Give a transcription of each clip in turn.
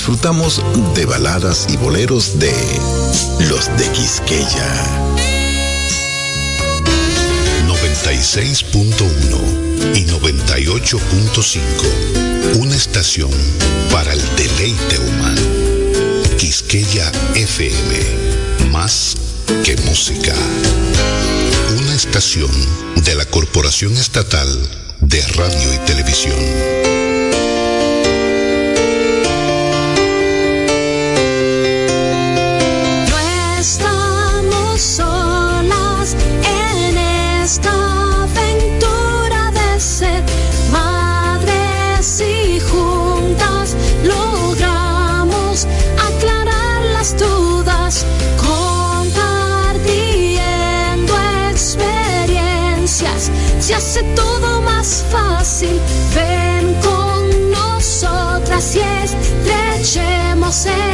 disfrutamos de baladas y boleros de los de Quisqueya. 96.1 y 98.5. Una estación para el deleite humano. Quisqueya FM. Más que música. Una estación de la Corporación Estatal de Radio y Televisión.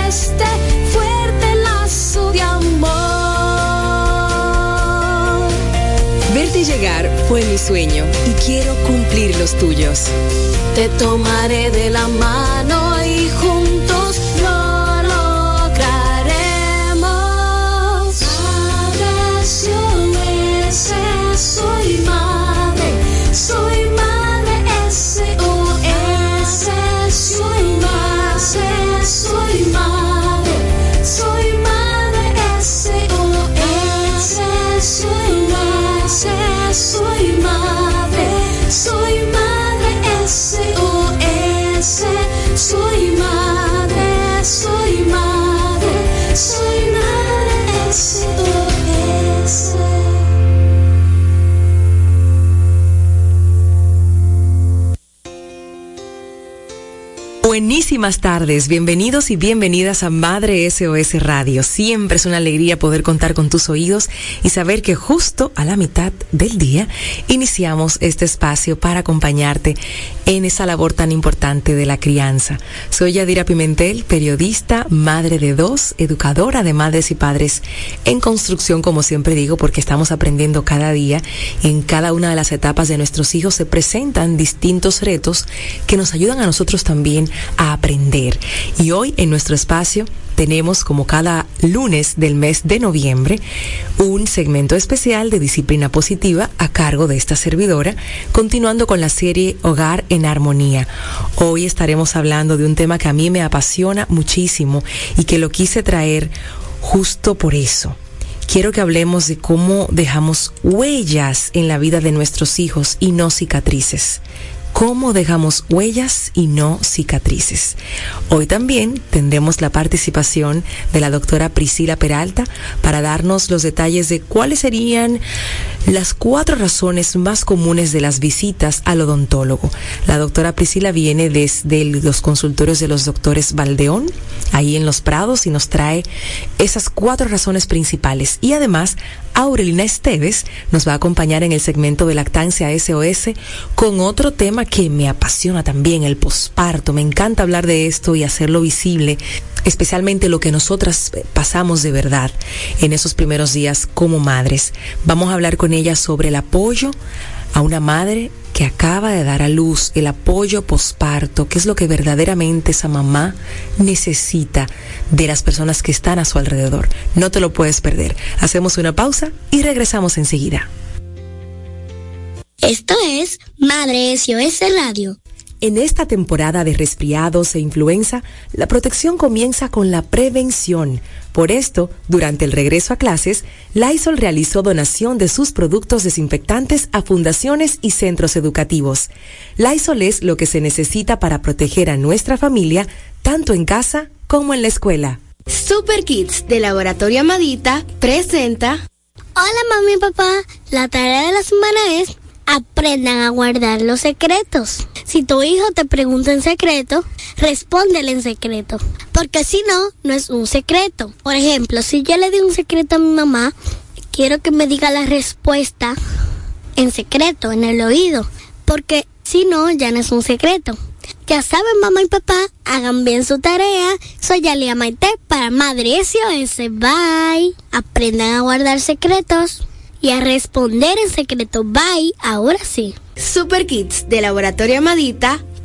Este fuerte lazo de amor. Verte llegar fue mi sueño y quiero cumplir los tuyos. Te tomaré de la mano Buenísimas tardes, bienvenidos y bienvenidas a Madre SOS Radio. Siempre es una alegría poder contar con tus oídos y saber que justo a la mitad del día iniciamos este espacio para acompañarte en esa labor tan importante de la crianza. Soy Yadira Pimentel, periodista, madre de dos, educadora de madres y padres en construcción, como siempre digo, porque estamos aprendiendo cada día y en cada una de las etapas de nuestros hijos se presentan distintos retos que nos ayudan a nosotros también a aprender. Y hoy en nuestro espacio tenemos, como cada lunes del mes de noviembre, un segmento especial de disciplina positiva a cargo de esta servidora, continuando con la serie Hogar en Armonía. Hoy estaremos hablando de un tema que a mí me apasiona muchísimo y que lo quise traer justo por eso quiero que hablemos de cómo dejamos huellas en la vida de nuestros hijos y no cicatrices cómo dejamos huellas y no cicatrices. Hoy también tendremos la participación de la doctora Priscila Peralta para darnos los detalles de cuáles serían las cuatro razones más comunes de las visitas al odontólogo. La doctora Priscila viene desde los consultorios de los doctores Valdeón, ahí en Los Prados, y nos trae esas cuatro razones principales. Y además, Aurelina Esteves nos va a acompañar en el segmento de lactancia SOS con otro tema que me apasiona también, el posparto. Me encanta hablar de esto y hacerlo visible, especialmente lo que nosotras pasamos de verdad en esos primeros días como madres. Vamos a hablar con ella sobre el apoyo a una madre que acaba de dar a luz, el apoyo posparto, que es lo que verdaderamente esa mamá necesita de las personas que están a su alrededor. No te lo puedes perder. Hacemos una pausa y regresamos enseguida. Esto es Madre SOS Radio. En esta temporada de resfriados e influenza, la protección comienza con la prevención. Por esto, durante el regreso a clases, Lysol realizó donación de sus productos desinfectantes a fundaciones y centros educativos. Lysol es lo que se necesita para proteger a nuestra familia, tanto en casa como en la escuela. Super Kids de Laboratorio Amadita presenta. Hola mami y papá, la tarea de la semana es aprendan a guardar los secretos. Si tu hijo te pregunta en secreto, respóndele en secreto, porque si no, no es un secreto. Por ejemplo, si yo le di un secreto a mi mamá, quiero que me diga la respuesta en secreto, en el oído, porque si no, ya no es un secreto. Ya saben, mamá y papá, hagan bien su tarea. Soy Alia Maite para Madre SOS. Bye. Aprendan a guardar secretos. Y a responder en secreto. Bye, ahora sí. Super Kids de Laboratorio Amadita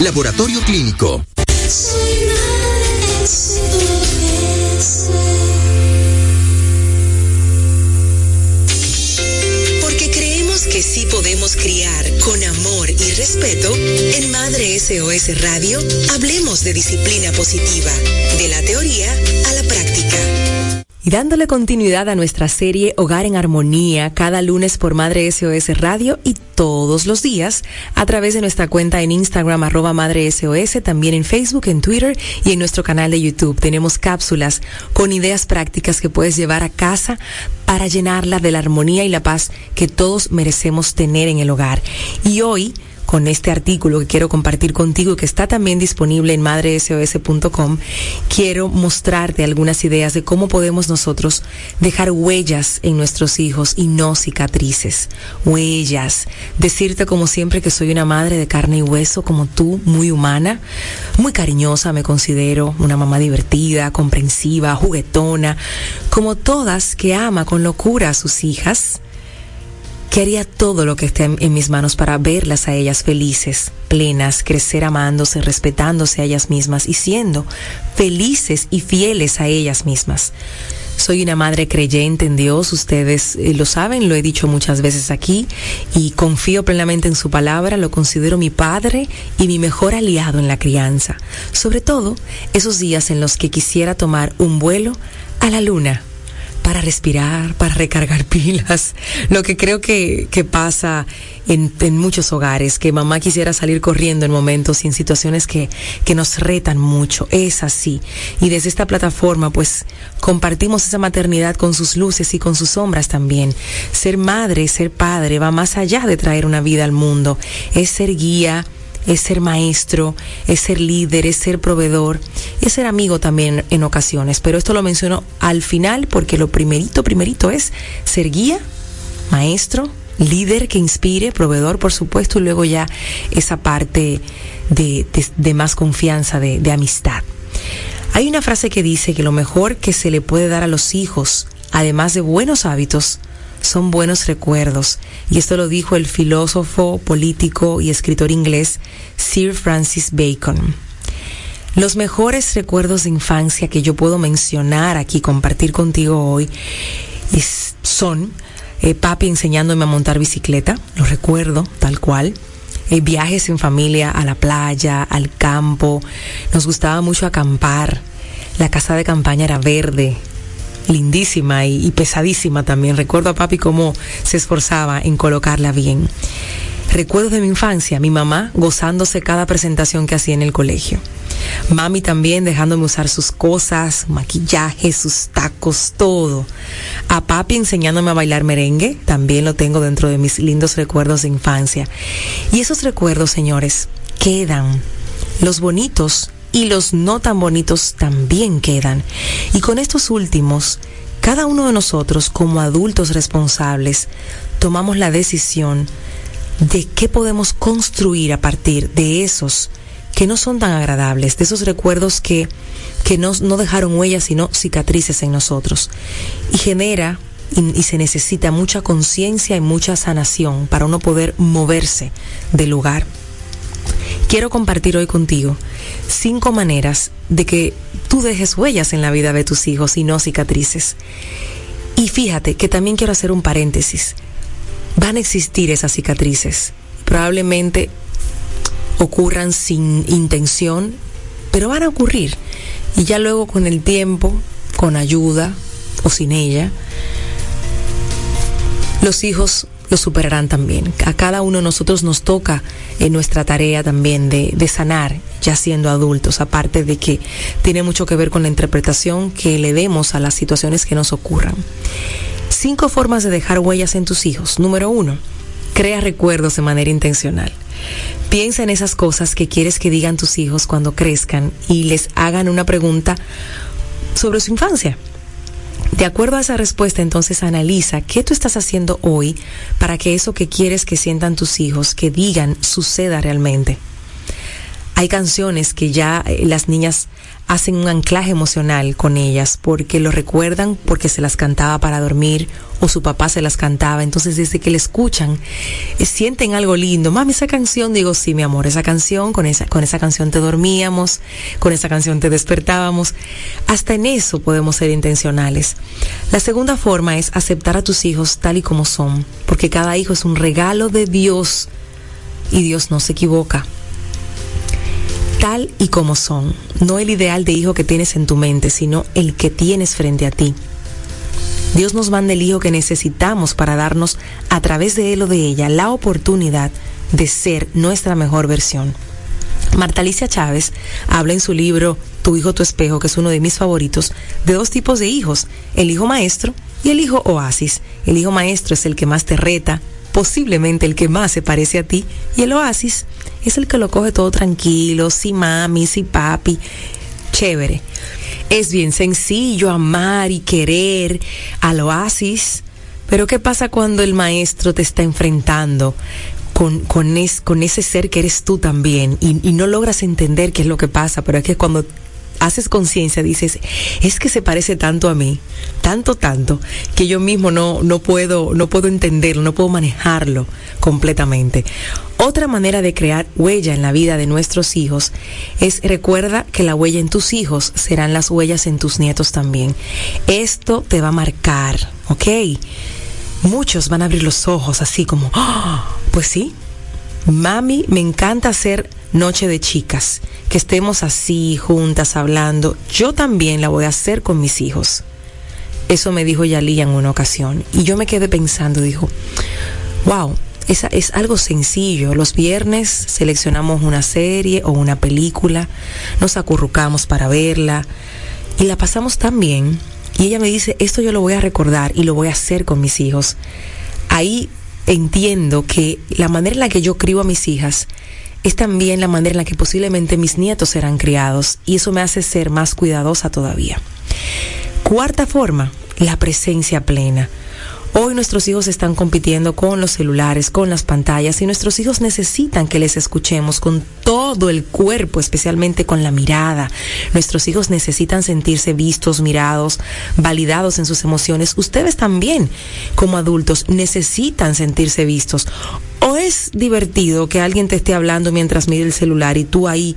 Laboratorio Clínico. Porque creemos que sí podemos criar con amor y respeto, en Madre SOS Radio hablemos de disciplina positiva, de la teoría a la práctica. Dándole continuidad a nuestra serie Hogar en Armonía, cada lunes por Madre SOS Radio y todos los días a través de nuestra cuenta en Instagram arroba Madre SOS, también en Facebook, en Twitter y en nuestro canal de YouTube. Tenemos cápsulas con ideas prácticas que puedes llevar a casa para llenarla de la armonía y la paz que todos merecemos tener en el hogar. Y hoy con este artículo que quiero compartir contigo, que está también disponible en madresos.com, quiero mostrarte algunas ideas de cómo podemos nosotros dejar huellas en nuestros hijos y no cicatrices. Huellas. Decirte como siempre que soy una madre de carne y hueso, como tú, muy humana, muy cariñosa, me considero una mamá divertida, comprensiva, juguetona, como todas que ama con locura a sus hijas que haría todo lo que esté en, mis manos para verlas a ellas felices, plenas, crecer amándose, respetándose a ellas mismas y siendo felices y fieles a ellas mismas. Soy una madre creyente en Dios, ustedes eh, lo saben, lo he dicho muchas veces aquí y confío plenamente en su palabra, lo considero mi padre y mi mejor aliado en la crianza, sobre todo esos días en los que quisiera tomar un vuelo a la luna para respirar, para recargar pilas. Lo que creo que, pasa en, en, muchos hogares, que mamá quisiera salir corriendo en momentos y en situaciones que, que nos retan mucho. Es así. Y desde esta plataforma, pues, compartimos esa maternidad con sus luces y con sus sombras también. Ser madre, ser padre, va más allá de traer una vida al mundo. Es ser guía, es ser maestro, es ser líder, es ser proveedor, es ser amigo también en ocasiones. Pero esto lo menciono al final porque lo primerito, primerito es ser guía, maestro, líder que inspire, proveedor, por supuesto, y luego ya esa parte de, más confianza, de amistad. Hay una frase que dice que lo mejor que se le puede dar a los hijos, además de buenos hábitos, son buenos recuerdos. Y esto lo dijo el filósofo, político y escritor inglés Sir Francis Bacon. Los mejores recuerdos de infancia que yo puedo mencionar aquí, compartir contigo hoy, son eh, papi enseñándome a montar bicicleta, lo recuerdo tal cual. Eh, viajes en familia a la playa, al campo. Nos gustaba mucho acampar. La casa de campaña era verde, lindísima y, pesadísima también. Recuerdo a papi cómo se esforzaba en colocarla bien. Recuerdo de mi infancia, mi mamá gozándose cada presentación que hacía en el colegio. Mami también dejándome usar sus cosas, maquillaje, sus tacos, todo. A papi enseñándome a bailar merengue, también lo tengo dentro de mis lindos recuerdos de infancia. Y esos recuerdos, señores, quedan. Los bonitos y los no tan bonitos también quedan. Y con estos últimos, cada uno de nosotros como adultos responsables tomamos la decisión de qué podemos construir a partir de esos que no son tan agradables, de esos recuerdos que, que no, no dejaron huellas sino cicatrices en nosotros. Y genera y, y se necesita mucha conciencia y mucha sanación para uno poder moverse del lugar quiero compartir hoy contigo cinco maneras de que tú dejes huellas en la vida de tus hijos y no cicatrices. Y fíjate que también quiero hacer un paréntesis. Van a existir esas cicatrices. Probablemente ocurran sin intención, pero van a ocurrir. Y ya luego con el tiempo, con ayuda o sin ella, los hijos lo superarán también. A cada uno de nosotros nos toca en nuestra tarea también de, de sanar, ya siendo adultos, aparte de que tiene mucho que ver con la interpretación que le demos a las situaciones que nos ocurran. Cinco formas de dejar huellas en tus hijos. Número uno, crea recuerdos de manera intencional. Piensa en esas cosas que quieres que digan tus hijos cuando crezcan y les hagan una pregunta sobre su infancia. De acuerdo a esa respuesta, entonces analiza qué tú estás haciendo hoy para que eso que quieres que sientan tus hijos, que digan, suceda realmente. Hay canciones que ya eh, las niñas hacen un anclaje emocional con ellas porque lo recuerdan porque se las cantaba para dormir o su papá se las cantaba. Entonces desde que le escuchan eh, sienten algo lindo. Mami, esa canción, digo, sí, mi amor, esa canción, con esa, con esa canción te dormíamos, con esa canción te despertábamos. Hasta en eso podemos ser intencionales. La segunda forma es aceptar a tus hijos tal y como son, porque cada hijo es un regalo de Dios y Dios no se equivoca tal y como son, no el ideal de hijo que tienes en tu mente, sino el que tienes frente a ti. Dios nos manda el hijo que necesitamos para darnos a través de él o de ella la oportunidad de ser nuestra mejor versión. Marta Alicia Chávez habla en su libro Tu hijo, tu espejo, que es uno de mis favoritos, de dos tipos de hijos, el hijo maestro y el hijo oasis. El hijo maestro es el que más te reta, posiblemente el que más se parece a ti, y el oasis es el que lo coge todo tranquilo, si mami, si papi, chévere. Es bien sencillo amar y querer al oasis, pero ¿qué pasa cuando el maestro te está enfrentando con, con, con ese ser que eres tú también y, y no logras entender qué es lo que pasa? Pero es que cuando haces conciencia, dices, es que se parece tanto a mí, tanto, tanto, que yo mismo no, no puedo, no puedo entenderlo, no puedo manejarlo completamente. Otra manera de crear huella en la vida de nuestros hijos es recuerda que la huella en tus hijos serán las huellas en tus nietos también. Esto te va a marcar, ¿ok? Muchos van a abrir los ojos así como, ¡Ah! pues sí, mami, me encanta hacer noche de chicas, que estemos así juntas hablando, yo también la voy a hacer con mis hijos. Eso me dijo Yalía en una ocasión y yo me quedé pensando, dijo, wow, es, es algo sencillo. Los viernes seleccionamos una serie o una película, nos acurrucamos para verla y la pasamos tan bien. Y ella me dice, esto yo lo voy a recordar y lo voy a hacer con mis hijos. Ahí entiendo que la manera en la que yo crío a mis hijas es también la manera en la que posiblemente mis nietos serán criados y eso me hace ser más cuidadosa todavía. Cuarta forma, la presencia plena. Hoy nuestros hijos están compitiendo con los celulares, con las pantallas y nuestros hijos necesitan que les escuchemos con todo el cuerpo, especialmente con la mirada. Nuestros hijos necesitan sentirse vistos, mirados, validados en sus emociones. Ustedes también, como adultos, necesitan sentirse vistos. O es divertido que alguien te esté hablando mientras mira el celular y tú ahí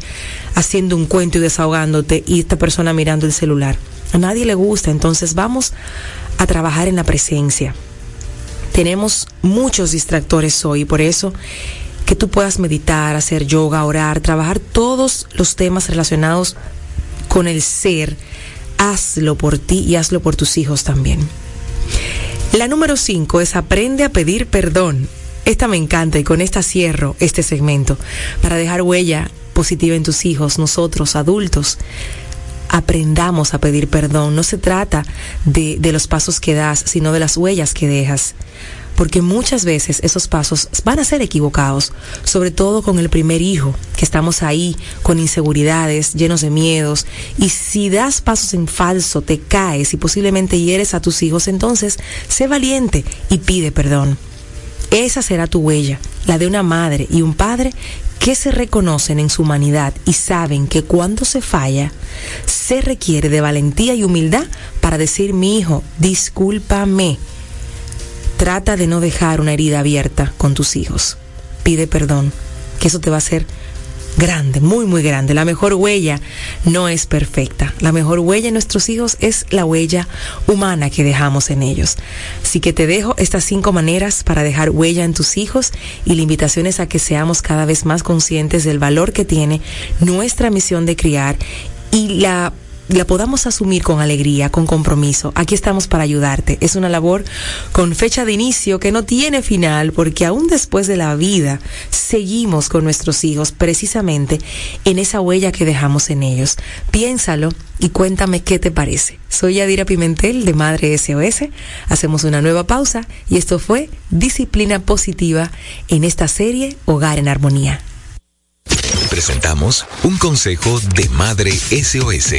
haciendo un cuento y desahogándote y esta persona mirando el celular. A nadie le gusta, entonces vamos a trabajar en la presencia. Tenemos muchos distractores hoy, por eso que tú puedas meditar, hacer yoga, orar, trabajar todos los temas relacionados con el ser, hazlo por ti y hazlo por tus hijos también. La número cinco es aprende a pedir perdón. Esta me encanta y con esta cierro este segmento para dejar huella positiva en tus hijos, nosotros adultos aprendamos a pedir perdón. No se trata de, de los pasos que das, sino de las huellas que dejas porque muchas veces esos pasos van a ser equivocados, sobre todo con el primer hijo, que estamos ahí con inseguridades, llenos de miedos, y si das pasos en falso, te caes y posiblemente hieres a tus hijos, entonces sé valiente y pide perdón. Esa será tu huella, la de una madre y un padre que se reconocen en su humanidad y saben que cuando se falla, se requiere de valentía y humildad para decir, mi hijo, discúlpame. Trata de no dejar una herida abierta con tus hijos. Pide perdón, que eso te va a hacer grande, muy, muy grande. La mejor huella no es perfecta. La mejor huella en nuestros hijos es la huella humana que dejamos en ellos. Así que te dejo estas cinco maneras para dejar huella en tus hijos y la invitación es a que seamos cada vez más conscientes del valor que tiene nuestra misión de criar y la la podamos asumir con alegría, con compromiso. Aquí estamos para ayudarte. Es una labor con fecha de inicio que no tiene final porque aún después de la vida seguimos con nuestros hijos precisamente en esa huella que dejamos en ellos. Piénsalo y cuéntame qué te parece. Soy Yadira Pimentel de Madre SOS. Hacemos una nueva pausa y esto fue Disciplina Positiva en esta serie Hogar en Armonía. Presentamos un consejo de Madre SOS.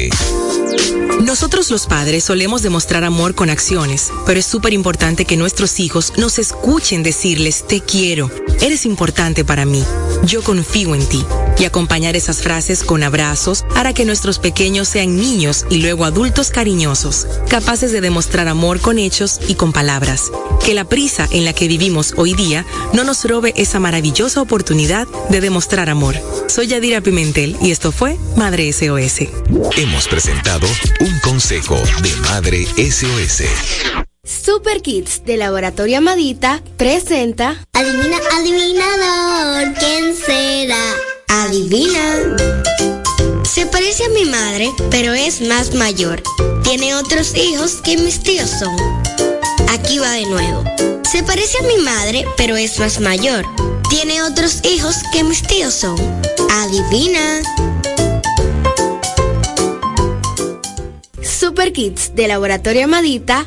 Nosotros los padres solemos demostrar amor con acciones, pero es súper importante que nuestros hijos nos escuchen decirles te quiero, eres importante para mí, yo confío en ti. Y acompañar esas frases con abrazos hará que nuestros pequeños sean niños y luego adultos cariñosos, capaces de demostrar amor con hechos y con palabras. Que la prisa en la que vivimos hoy día no nos robe esa maravillosa oportunidad de demostrar amor. Soy Yadira Pimentel y esto fue Madre SOS. Hemos presentado un consejo de Madre SOS. Super Kids de Laboratorio Amadita presenta Adivina, adivinador, ¿quién será? Adivina. Se parece a mi madre, pero es más mayor. Tiene otros hijos que mis tíos son. Aquí va de nuevo. Se parece a mi madre, pero es más mayor. Tiene otros hijos que mis tíos son. Adivina. Super Kids de Laboratorio Amadita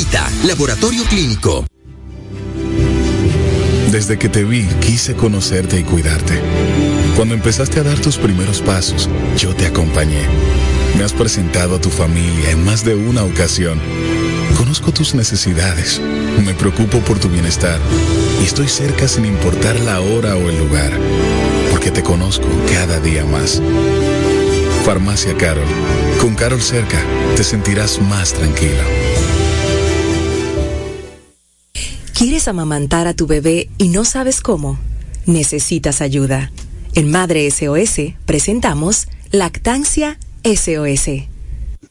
Laboratorio Clínico. Desde que te vi, quise conocerte y cuidarte. Cuando empezaste a dar tus primeros pasos, yo te acompañé. Me has presentado a tu familia en más de una ocasión. Conozco tus necesidades, me preocupo por tu bienestar y estoy cerca sin importar la hora o el lugar, porque te conozco cada día más. Farmacia Carol. Con Carol cerca, te sentirás más tranquilo. ¿Quieres amamantar a tu bebé y no sabes cómo? Necesitas ayuda. En Madre SOS presentamos Lactancia SOS.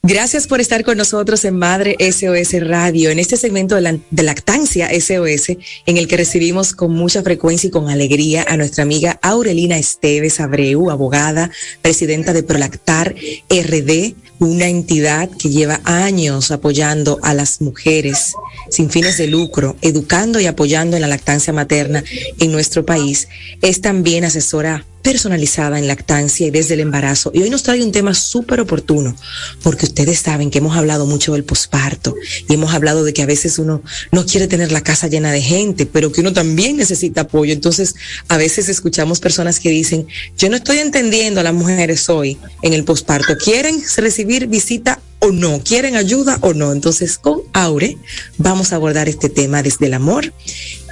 Gracias por estar con nosotros en Madre SOS Radio, en este segmento de, de, Lactancia SOS, en el que recibimos con mucha frecuencia y con alegría a nuestra amiga Aurelina Esteves Abreu, abogada, presidenta de Prolactar RD, una entidad que lleva años apoyando a las mujeres sin fines de lucro, educando y apoyando en la lactancia materna en nuestro país. Es también asesora personalizada en lactancia y desde el embarazo. Y hoy nos trae un tema súper oportuno, porque ustedes saben que hemos hablado mucho del posparto y hemos hablado de que a veces uno no quiere tener la casa llena de gente, pero que uno también necesita apoyo. Entonces, a veces escuchamos personas que dicen, yo no estoy entendiendo a las mujeres hoy en el posparto. ¿Quieren recibir visita o no, quieren ayuda o no. Entonces, con Aure vamos a abordar este tema desde el amor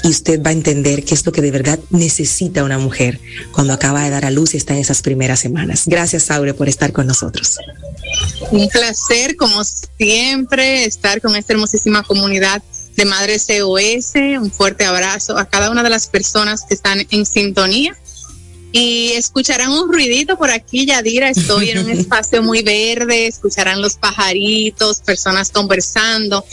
y usted va a entender qué es lo que de verdad necesita una mujer cuando acaba de dar a luz y está en esas primeras semanas. Gracias, Aure, por estar con nosotros. Un placer, como siempre, estar con esta hermosísima comunidad de Madres COS. Un fuerte abrazo a cada una de las personas que están en sintonía y escucharán un ruidito por aquí, Yadira. Estoy en un espacio muy verde, escucharán los pajaritos, personas conversando,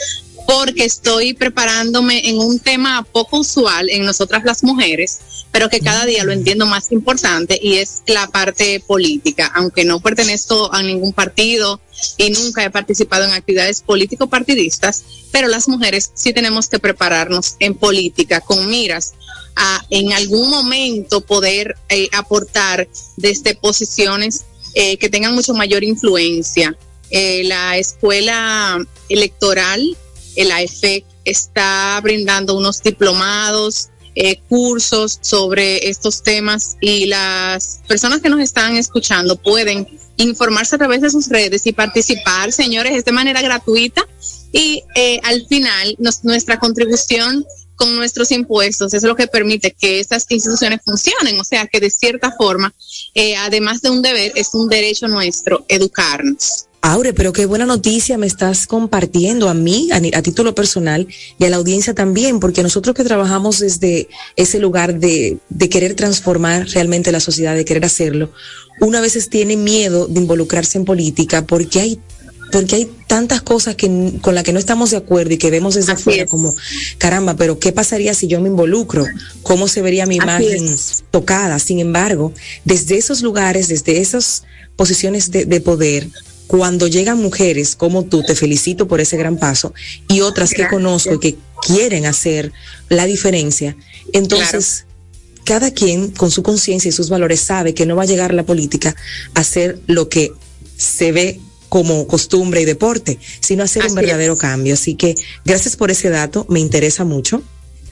porque estoy preparándome en un tema poco usual en nosotras las mujeres, pero que cada día lo entiendo más importante y es la parte política. Aunque no pertenezco a ningún partido y nunca he participado en actividades político-partidistas, pero las mujeres sí tenemos que prepararnos en política con miras a en algún momento poder eh, aportar desde posiciones eh, que tengan mucho mayor influencia. Eh, la escuela electoral, el AEFEC, está brindando unos diplomados, eh, cursos sobre estos temas y las personas que nos están escuchando pueden informarse a través de sus redes y participar, señores, de manera gratuita y eh, al final nuestra contribución con nuestros impuestos es lo que permite que estas instituciones funcionen. O sea que de cierta forma, eh, además de un deber, es un derecho nuestro educarnos. Aure, pero qué buena noticia me estás compartiendo a mí, a, título personal, y a la audiencia también, porque nosotros que trabajamos desde ese lugar de, de querer transformar realmente la sociedad, de querer hacerlo, uno a veces tiene miedo de involucrarse en política porque hay porque hay tantas cosas que, con las que no estamos de acuerdo y que vemos desde afuera como, caramba, pero ¿qué pasaría si yo me involucro? ¿Cómo se vería mi imagen tocada? Sin embargo, desde esos lugares, desde esas posiciones de, de poder, cuando llegan mujeres como tú, te felicito por ese gran paso, y otras que conozco y que quieren hacer la diferencia, entonces cada quien con su conciencia y sus valores sabe que no va a llegar la política a hacer lo que se ve como costumbre y deporte, sino hacer un verdadero cambio. Así que gracias por ese dato, me interesa mucho,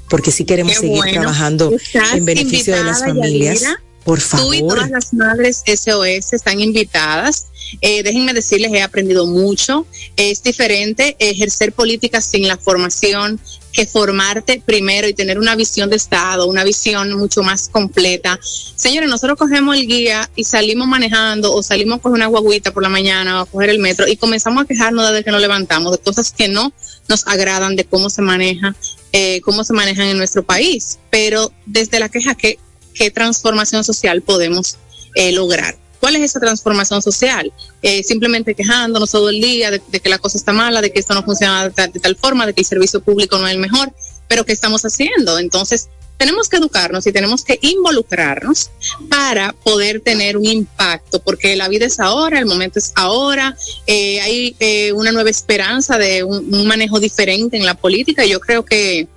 porque sí queremos seguir trabajando en beneficio de las familias. Por favor. Tú y todas las madres SOS están invitadas. Eh, déjenme decirles, he aprendido mucho. Es diferente ejercer política sin la formación que formarte primero y tener una visión de Estado, una visión mucho más completa. Señores, nosotros cogemos el guía y salimos manejando o salimos con una guaguita por la mañana o a coger el metro y comenzamos a quejarnos desde que nos levantamos de cosas que no nos agradan de cómo se maneja, eh, cómo se manejan en nuestro país. Pero desde la queja, ¿qué, qué transformación social podemos eh, lograr? ¿Cuál es esa transformación social? Eh, simplemente quejándonos todo el día de, que la cosa está mala, de que esto no funciona de tal, forma, de que el servicio público no es el mejor, pero ¿qué estamos haciendo? Entonces, tenemos que educarnos y tenemos que involucrarnos para poder tener un impacto, porque la vida es ahora, el momento es ahora, eh, hay una nueva esperanza de un, manejo diferente en la política yo creo que,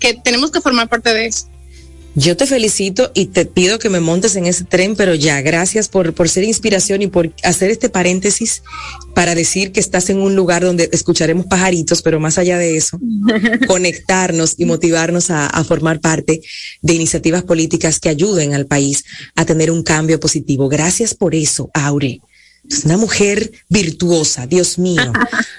que tenemos que formar parte de eso. Yo te felicito y te pido que me montes en ese tren, pero ya, gracias por, por ser inspiración y por hacer este paréntesis para decir que estás en un lugar donde escucharemos pajaritos, pero más allá de eso, conectarnos y motivarnos a, a formar parte de iniciativas políticas que ayuden al país a tener un cambio positivo. Gracias por eso, Aure. Es una mujer virtuosa, Dios mío.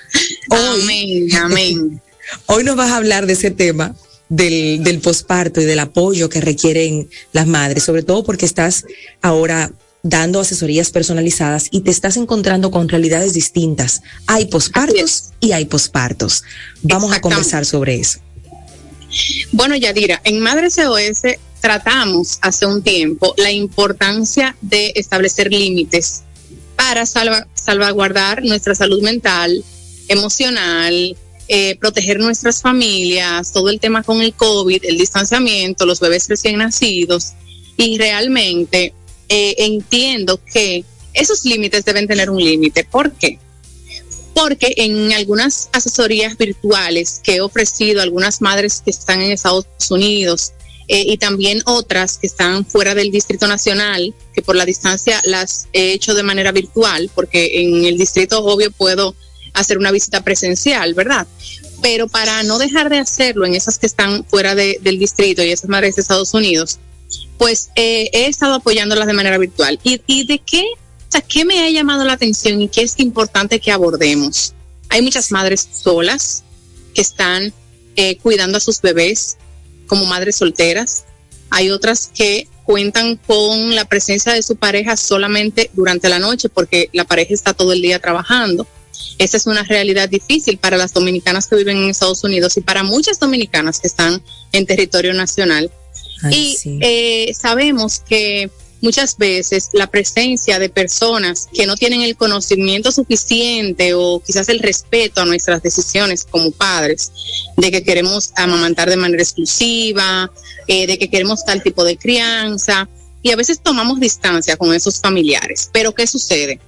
amén, amén. Hoy nos vas a hablar de ese tema del, del posparto y del apoyo que requieren las madres, sobre todo porque estás ahora dando asesorías personalizadas y te estás encontrando con realidades distintas. Hay pospartos y hay pospartos. Vamos a conversar sobre eso. Bueno, Yadira, en Madres SOS tratamos hace un tiempo la importancia de establecer límites para salvaguardar nuestra salud mental, emocional, eh, proteger nuestras familias, todo el tema con el COVID, el distanciamiento, los bebés recién nacidos. Y realmente eh, entiendo que esos límites deben tener un límite. ¿Por qué? Porque en algunas asesorías virtuales que he ofrecido a algunas madres que están en Estados Unidos eh, y también otras que están fuera del Distrito Nacional, que por la distancia las he hecho de manera virtual, porque en el distrito obvio puedo hacer una visita presencial, ¿verdad? Pero para no dejar de hacerlo en esas que están fuera del distrito y esas madres de Estados Unidos, pues eh, he estado apoyándolas de manera virtual. ¿Y, de qué, qué me ha llamado la atención y qué es importante que abordemos? Hay muchas madres solas que están eh, cuidando a sus bebés como madres solteras. Hay otras que cuentan con la presencia de su pareja solamente durante la noche porque la pareja está todo el día trabajando. Esa es una realidad difícil para las dominicanas que viven en Estados Unidos y para muchas dominicanas que están en territorio nacional. y eh, sabemos que muchas veces la presencia de personas que no tienen el conocimiento suficiente o quizás el respeto a nuestras decisiones como padres, de que queremos amamantar de manera exclusiva, eh, de que queremos tal tipo de crianza, y a veces tomamos distancia con esos familiares. Pero ¿qué sucede?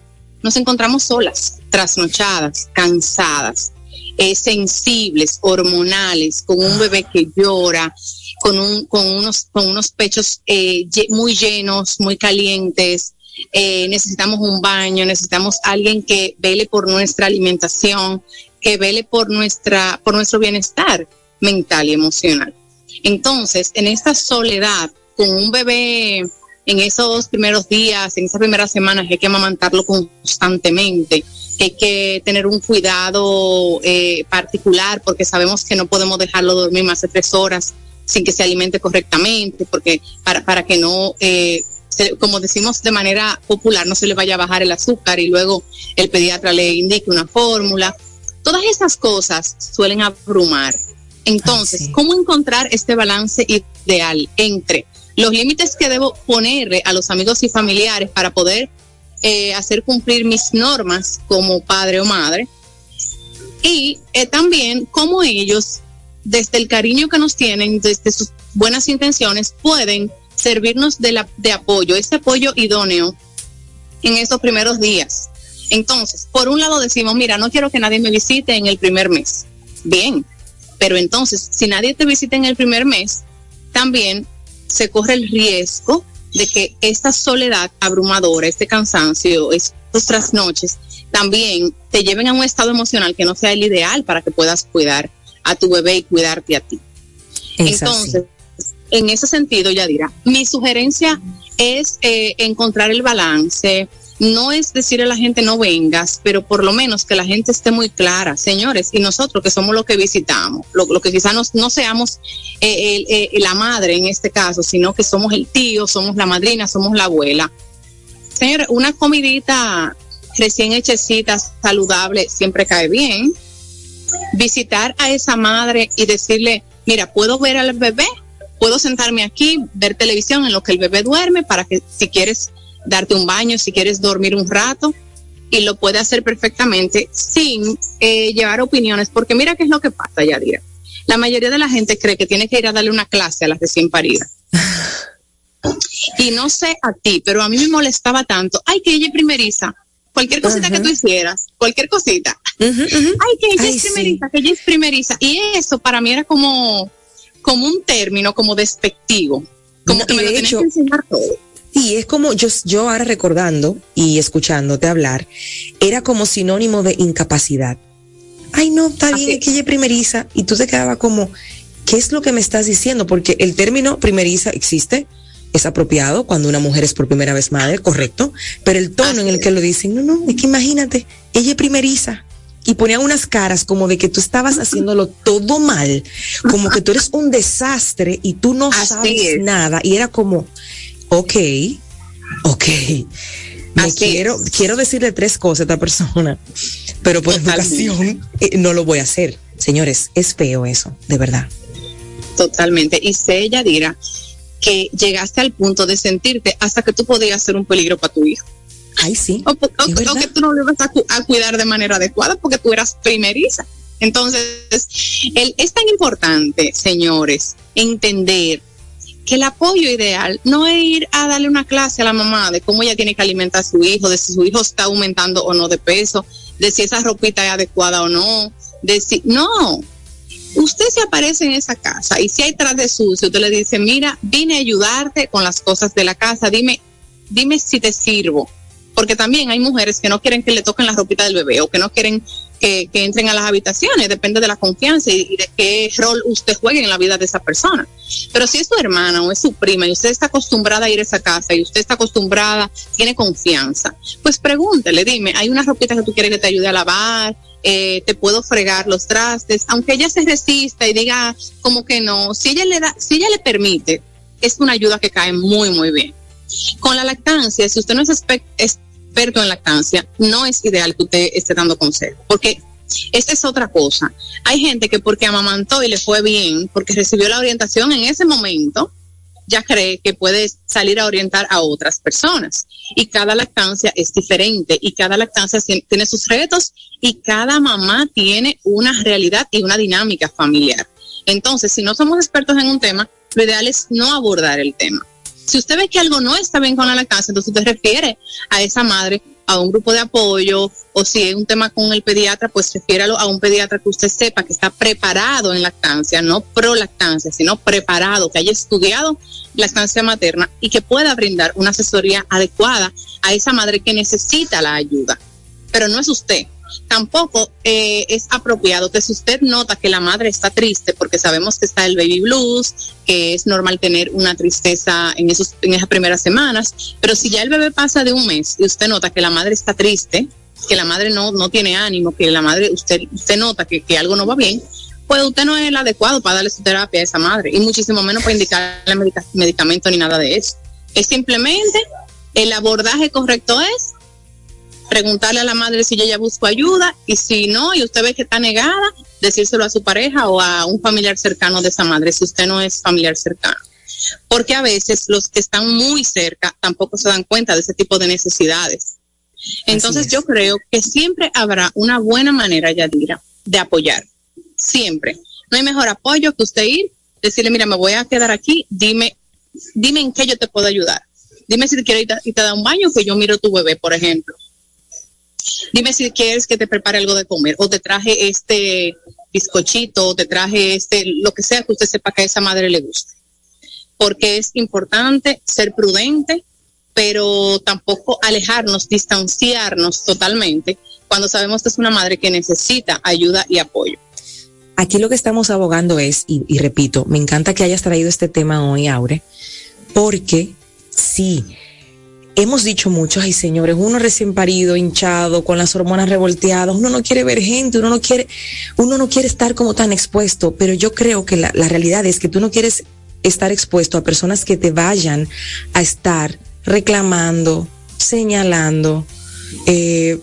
Nos encontramos solas, trasnochadas, cansadas, eh, sensibles, hormonales, con un bebé que llora, con, un, con, unos, con unos pechos eh, muy llenos, muy calientes. Eh, necesitamos un baño, necesitamos alguien que vele por nuestra alimentación, que vele por, nuestra, por nuestro bienestar mental y emocional. Entonces, en esta soledad, con un bebé en esos primeros días, en esas primeras semanas, hay que amamantarlo constantemente, hay que tener un cuidado eh, particular porque sabemos que no podemos dejarlo dormir más de tres horas sin que se alimente correctamente, porque para, para que no eh, como decimos de manera popular, no se le vaya a bajar el azúcar y luego el pediatra le indique una fórmula. Todas esas cosas suelen abrumar. Entonces, ¿cómo encontrar este balance ideal entre los límites que debo ponerle a los amigos y familiares para poder eh, hacer cumplir mis normas como padre o madre? Y eh, también cómo ellos, desde el cariño que nos tienen, desde sus buenas intenciones, pueden servirnos de, de apoyo, ese apoyo idóneo en esos primeros días. Entonces, por un lado decimos, mira, no quiero que nadie me visite en el primer mes. Bien, pero entonces, si nadie te visita en el primer mes, también se corre el riesgo de que esta soledad abrumadora, este cansancio, estos trasnoches, también te lleven a un estado emocional que no sea el ideal para que puedas cuidar a tu bebé y cuidarte a ti. Entonces, en ese sentido, ya dirá, mi sugerencia es eh, encontrar el balance. No es decir a la gente no vengas, pero por lo menos que la gente esté muy clara, señores, y nosotros que somos los que visitamos, lo, que quizás no, seamos eh, eh, la madre en este caso, sino que somos el tío, somos la madrina, somos la abuela. Señores, una comidita recién hechecita, saludable, siempre cae bien. Visitar a esa madre y decirle, mira, ¿puedo ver al bebé? puedo sentarme aquí, ver televisión en lo que el bebé duerme para que si quieres darte un baño, si quieres dormir un rato, y lo puede hacer perfectamente sin eh, llevar opiniones, porque mira qué es lo que pasa, Yadira. La mayoría de la gente cree que tiene que ir a darle una clase a las recién paridas. y no sé a ti, pero a mí me molestaba tanto. Ay, que ella es primeriza. Cualquier cosita que tú hicieras, cualquier cosita. Ay, que ella es primeriza, que ella es primeriza. Y eso para mí era como, como un término como despectivo, como que me lo hecho, que enseñar todo. Sí, es como yo, yo ahora recordando y escuchándote hablar, era como sinónimo de incapacidad. Ay, no, está bien, es que ella primeriza. Y tú te quedabas como, ¿qué es lo que me estás diciendo? Porque el término primeriza existe, es apropiado cuando una mujer es por primera vez madre, correcto, pero el tono en el que lo dicen, no, no, es que imagínate, ella primeriza y ponían unas caras como de que tú estabas haciéndolo todo mal, como que tú eres un desastre y tú no sabes nada. Y era como, ok, ok. Me quiero, quiero decirle tres cosas a esta persona, pero por educación eh, no lo voy a hacer. Señores, es feo eso, de verdad. Totalmente. Y sé, ella dirá que llegaste al punto de sentirte hasta que tú podías ser un peligro para tu hijo. Ay, sí. O, que tú no lo ibas a, cuidar de manera adecuada porque tú eras primeriza. Entonces, es tan importante, señores, entender el apoyo ideal no es ir a darle una clase a la mamá de cómo ella tiene que alimentar a su hijo, de si su hijo está aumentando o no de peso, de si esa ropita es adecuada o no, de si, no, usted se aparece en esa casa y si hay tras de sucio, usted le dice, mira, vine a ayudarte con las cosas de la casa, dime, dime si te sirvo porque también hay mujeres que no quieren que le toquen la ropita del bebé o que no quieren que, entren a las habitaciones, depende de la confianza y, de qué rol usted juegue en la vida de esa persona. Pero si es su hermana o es su prima y usted está acostumbrada a ir a esa casa y usted está acostumbrada, tiene confianza, pues pregúntele, dime, hay una ropita que tú quieres que te ayude a lavar, eh, te puedo fregar los trastes, aunque ella se resista y diga como que no, si ella le da, si ella le permite, es una ayuda que cae muy, muy bien. Con la lactancia, si usted no es experto en lactancia, no es ideal que usted esté dando consejo, porque esa es otra cosa. Hay gente que porque amamantó y le fue bien, porque recibió la orientación en ese momento, ya cree que puede salir a orientar a otras personas. Y cada lactancia es diferente y cada lactancia tiene sus retos y cada mamá tiene una realidad y una dinámica familiar. Entonces, si no somos expertos en un tema, lo ideal es no abordar el tema. Si usted ve que algo no está bien con la lactancia, entonces usted refiere a esa madre a un grupo de apoyo o si es un tema con el pediatra, pues refiéralo a un pediatra que usted sepa que está preparado en lactancia, no pro lactancia, sino preparado, que haya estudiado lactancia materna y que pueda brindar una asesoría adecuada a esa madre que necesita la ayuda. Pero no es usted, tampoco eh, es apropiado que si usted nota que la madre está triste, porque sabemos que está el baby blues, que es normal tener una tristeza en, esos, en esas primeras semanas, pero si ya el bebé pasa de un mes y usted nota que la madre está triste, que la madre no, no tiene ánimo, que la madre, usted, nota que, que algo no va bien, pues usted no es el adecuado para darle su terapia a esa madre y muchísimo menos para indicarle medicamento ni nada de eso. Es simplemente el abordaje correcto es preguntarle a la madre si ella ya buscó ayuda y si no, y usted ve que está negada, decírselo a su pareja o a un familiar cercano de esa madre, si usted no es familiar cercano. Porque a veces los que están muy cerca tampoco se dan cuenta de ese tipo de necesidades. Entonces yo creo que siempre habrá una buena manera, Yadira, de apoyar. Siempre. No hay mejor apoyo que usted ir, decirle, mira, me voy a quedar aquí, dime, dime en qué yo te puedo ayudar. Dime si quieres y te da un baño, que yo miro tu bebé, por ejemplo. Dime si quieres que te prepare algo de comer o te traje este bizcochito o te traje este, lo que sea que usted sepa que a esa madre le guste. Porque es importante ser prudente, pero tampoco alejarnos, distanciarnos totalmente cuando sabemos que es una madre que necesita ayuda y apoyo. Aquí lo que estamos abogando es, y, y repito, me encanta que hayas traído este tema hoy, Aure, porque sí, hemos dicho mucho, ay señores, uno recién parido, hinchado, con las hormonas revolteadas, uno no quiere ver gente, uno no quiere, uno no quiere estar como tan expuesto, pero yo creo que la, la realidad es que tú no quieres estar expuesto a personas que te vayan a estar reclamando, señalando, eh,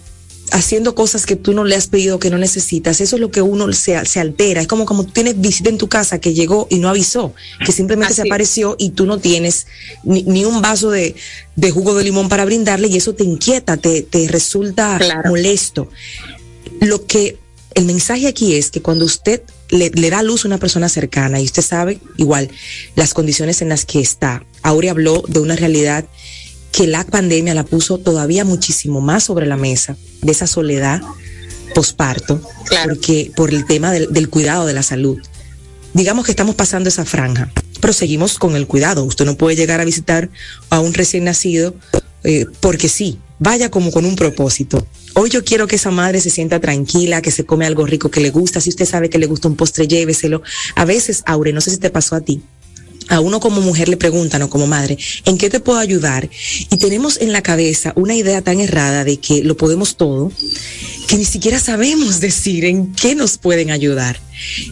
haciendo cosas que tú no le has pedido, que no necesitas, eso es lo que uno se, se altera. Es como como tú tienes visita en tu casa que llegó y no avisó, que simplemente se apareció y tú no tienes ni, ni un vaso de, de, jugo de limón para brindarle y eso te inquieta, te, te resulta claro. molesto. Lo que el mensaje aquí es que cuando usted le, le, da luz a una persona cercana y usted sabe igual las condiciones en las que está, Aurea habló de una realidad que la pandemia la puso todavía muchísimo más sobre la mesa, de esa soledad posparto, claro. porque por el tema del, del, cuidado de la salud. Digamos que estamos pasando esa franja, pero seguimos con el cuidado. Usted no puede llegar a visitar a un recién nacido eh, porque sí, vaya como con un propósito. Hoy yo quiero que esa madre se sienta tranquila, que se come algo rico que le gusta. Si usted sabe que le gusta un postre, lléveselo. A veces, Aure, no sé si te pasó a ti, a uno como mujer le preguntan o como madre, ¿en qué te puedo ayudar? Y tenemos en la cabeza una idea tan errada de que lo podemos todo, que ni siquiera sabemos decir en qué nos pueden ayudar.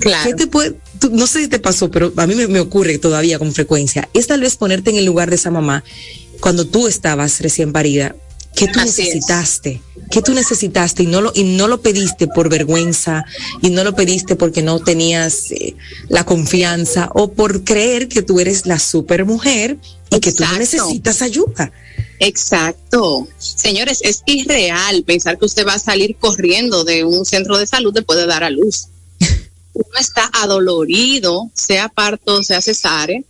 Claro. ¿Qué te puede, tú, no sé si te pasó, pero a mí me, me ocurre todavía con frecuencia, es tal vez ponerte en el lugar de esa mamá cuando tú estabas recién parida, ¿qué tú Así necesitaste? Es. ¿Qué tú necesitaste y no lo y no lo pediste por vergüenza y no lo pediste porque no tenías eh, la confianza o por creer que tú eres la super mujer y Exacto. que tú no necesitas ayuda? Exacto. Señores, es irreal pensar que usted va a salir corriendo de un centro de salud después de dar a luz. Uno está adolorido, sea parto, sea cesárea,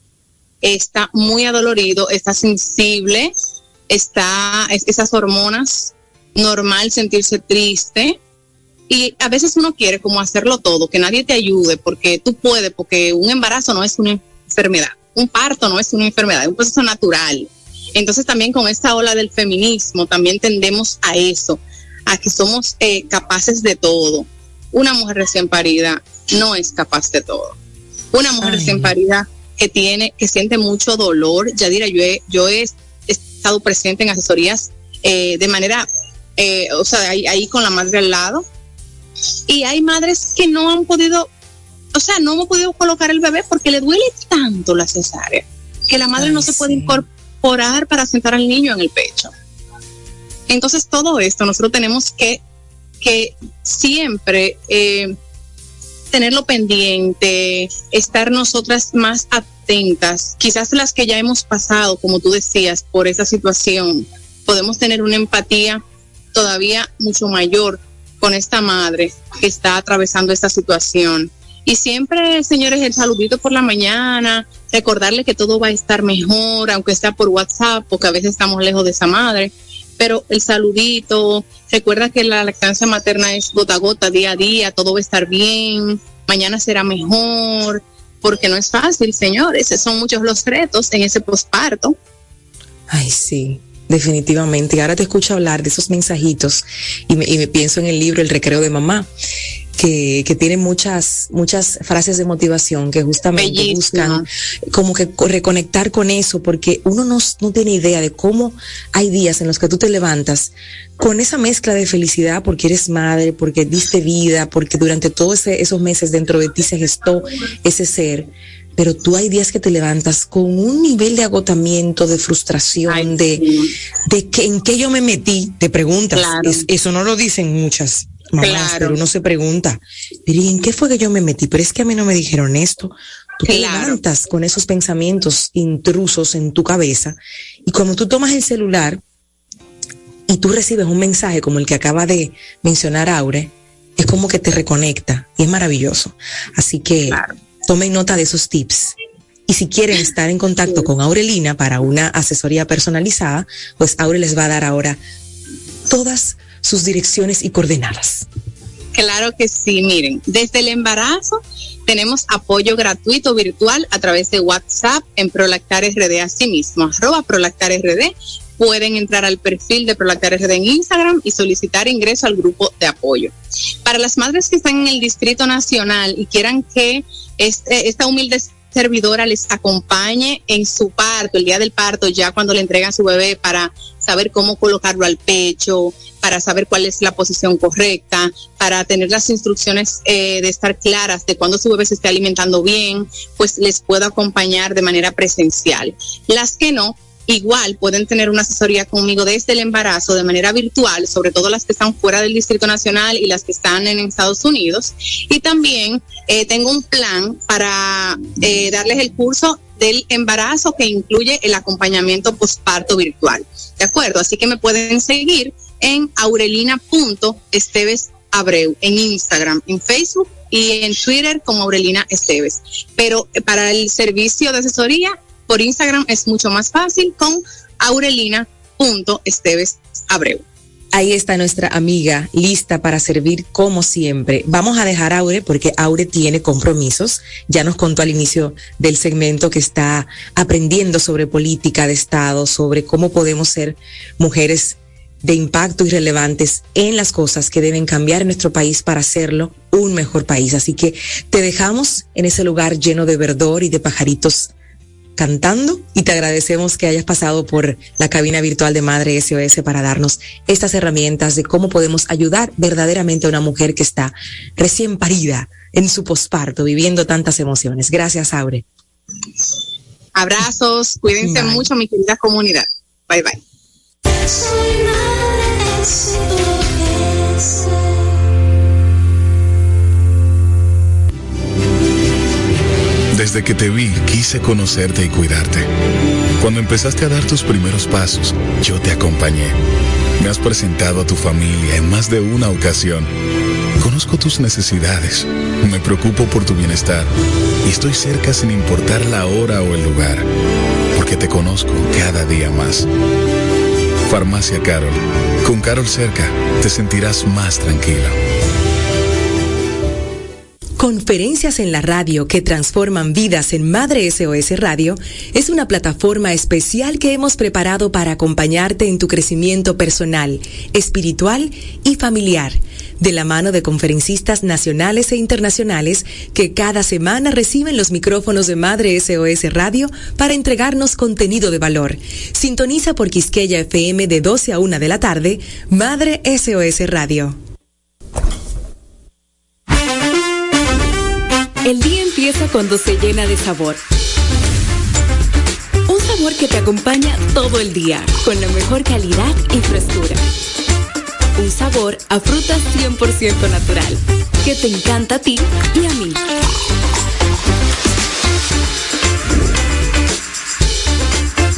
está muy adolorido, está sensible, está esas hormonas normal sentirse triste y a veces uno quiere como hacerlo todo, que nadie te ayude porque tú puedes, porque un embarazo no es una enfermedad, un parto no es una enfermedad, es un proceso natural. Entonces también con esta ola del feminismo también tendemos a eso, a que somos eh, capaces de todo. Una mujer recién parida no es capaz de todo. Una mujer Ay. recién parida que tiene, que siente mucho dolor, ya diré, yo he, yo he estado presente en asesorías eh, de manera eh, o sea, ahí, ahí, con la madre al lado. Y hay madres que no han podido, o sea, no han podido colocar el bebé porque le duele tanto la cesárea, que la madre Ay, no se sí. puede incorporar para sentar al niño en el pecho. Entonces, todo esto nosotros tenemos que, que siempre eh, tenerlo pendiente, estar nosotras más atentas, quizás las que ya hemos pasado, como tú decías, por esa situación, podemos tener una empatía todavía mucho mayor con esta madre que está atravesando esta situación. Y siempre, señores, el saludito por la mañana, recordarle que todo va a estar mejor, aunque sea por WhatsApp, porque a veces estamos lejos de esa madre. Pero el saludito, recuerda que la lactancia materna es gota a gota, día a día, todo va a estar bien, mañana será mejor, porque no es fácil, señores. Son muchos los retos en ese posparto. Ay, sí, definitivamente. Ahora te escucho hablar de esos mensajitos y me, y me pienso en el libro El recreo de mamá, que, que, tiene muchas, muchas frases de motivación que justamente Bellísimo. buscan como que reconectar con eso, porque uno no, no tiene idea de cómo hay días en los que tú te levantas con esa mezcla de felicidad porque eres madre, porque diste vida, porque durante todos esos meses dentro de ti se gestó ese ser pero tú hay días que te levantas con un nivel de agotamiento, de frustración, de, de que en qué yo me metí, te preguntas. eso no lo dicen muchas mamás, pero uno se pregunta, pero ¿y en qué fue que yo me metí? Pero es que a mí no me dijeron esto. Tú te levantas con esos pensamientos intrusos en tu cabeza y cuando tú tomas el celular y tú recibes un mensaje como el que acaba de mencionar Aure, es como que te reconecta y es maravilloso. Así que tomen nota de esos tips. Y si quieren estar en contacto con Aurelina para una asesoría personalizada, pues Aure les va a dar ahora todas sus direcciones y coordenadas. Claro que sí, miren, desde el embarazo tenemos apoyo gratuito virtual a través de WhatsApp en Prolactar RD, así mismo, arroba Prolactar RD. Pueden entrar al perfil de Prolactar RD en Instagram y solicitar ingreso al grupo de apoyo. Para las madres que están en el Distrito Nacional y quieran que este, esta humilde servidora les acompañe en su parto, el día del parto, ya cuando le entregan su bebé para saber cómo colocarlo al pecho, para saber cuál es la posición correcta, para tener las instrucciones eh, de estar claras de cuando su bebé se esté alimentando bien, pues les puedo acompañar de manera presencial. Las que no, Igual pueden tener una asesoría conmigo desde el embarazo de manera virtual, sobre todo las que están fuera del Distrito Nacional y las que están en Estados Unidos. Y también eh, tengo un plan para eh, darles el curso del embarazo que incluye el acompañamiento postparto virtual. ¿De acuerdo? Así que me pueden seguir en aurelina.esteves Abreu en Instagram, en Facebook y en Twitter como Aurelina Esteves. Pero para el servicio de asesoría por Instagram es mucho más fácil con aurelina.estevesabreu. Ahí está nuestra amiga lista para servir como siempre. Vamos a dejar a Aure porque Aure tiene compromisos. Ya nos contó al inicio del segmento que está aprendiendo sobre política de Estado, sobre cómo podemos ser mujeres de impacto y relevantes en las cosas que deben cambiar en nuestro país para hacerlo un mejor país. Así que te dejamos en ese lugar lleno de verdor y de pajaritos cantando y te agradecemos que hayas pasado por la cabina virtual de Madre SOS para darnos estas herramientas de cómo podemos ayudar verdaderamente a una mujer que está recién parida en su posparto, viviendo tantas emociones. Gracias, Aure. Abrazos, cuídense mucho, mi querida comunidad. Bye bye. Desde que te vi, quise conocerte y cuidarte. Cuando empezaste a dar tus primeros pasos, yo te acompañé. Me has presentado a tu familia en más de una ocasión. Conozco tus necesidades, me preocupo por tu bienestar y estoy cerca sin importar la hora o el lugar, porque te conozco cada día más. Farmacia Carol. Con Carol cerca, te sentirás más tranquilo. Conferencias en la radio que transforman vidas en Madre SOS Radio es una plataforma especial que hemos preparado para acompañarte en tu crecimiento personal, espiritual y familiar, de la mano de conferencistas nacionales e internacionales que cada semana reciben los micrófonos de Madre SOS Radio para entregarnos contenido de valor. Sintoniza por Quisqueya FM de 12 a 1 de la tarde, Madre SOS Radio. El día empieza cuando se llena de sabor. Un sabor que te acompaña todo el día, con la mejor calidad y frescura. Un sabor a frutas 100% natural, que te encanta a ti y a mí.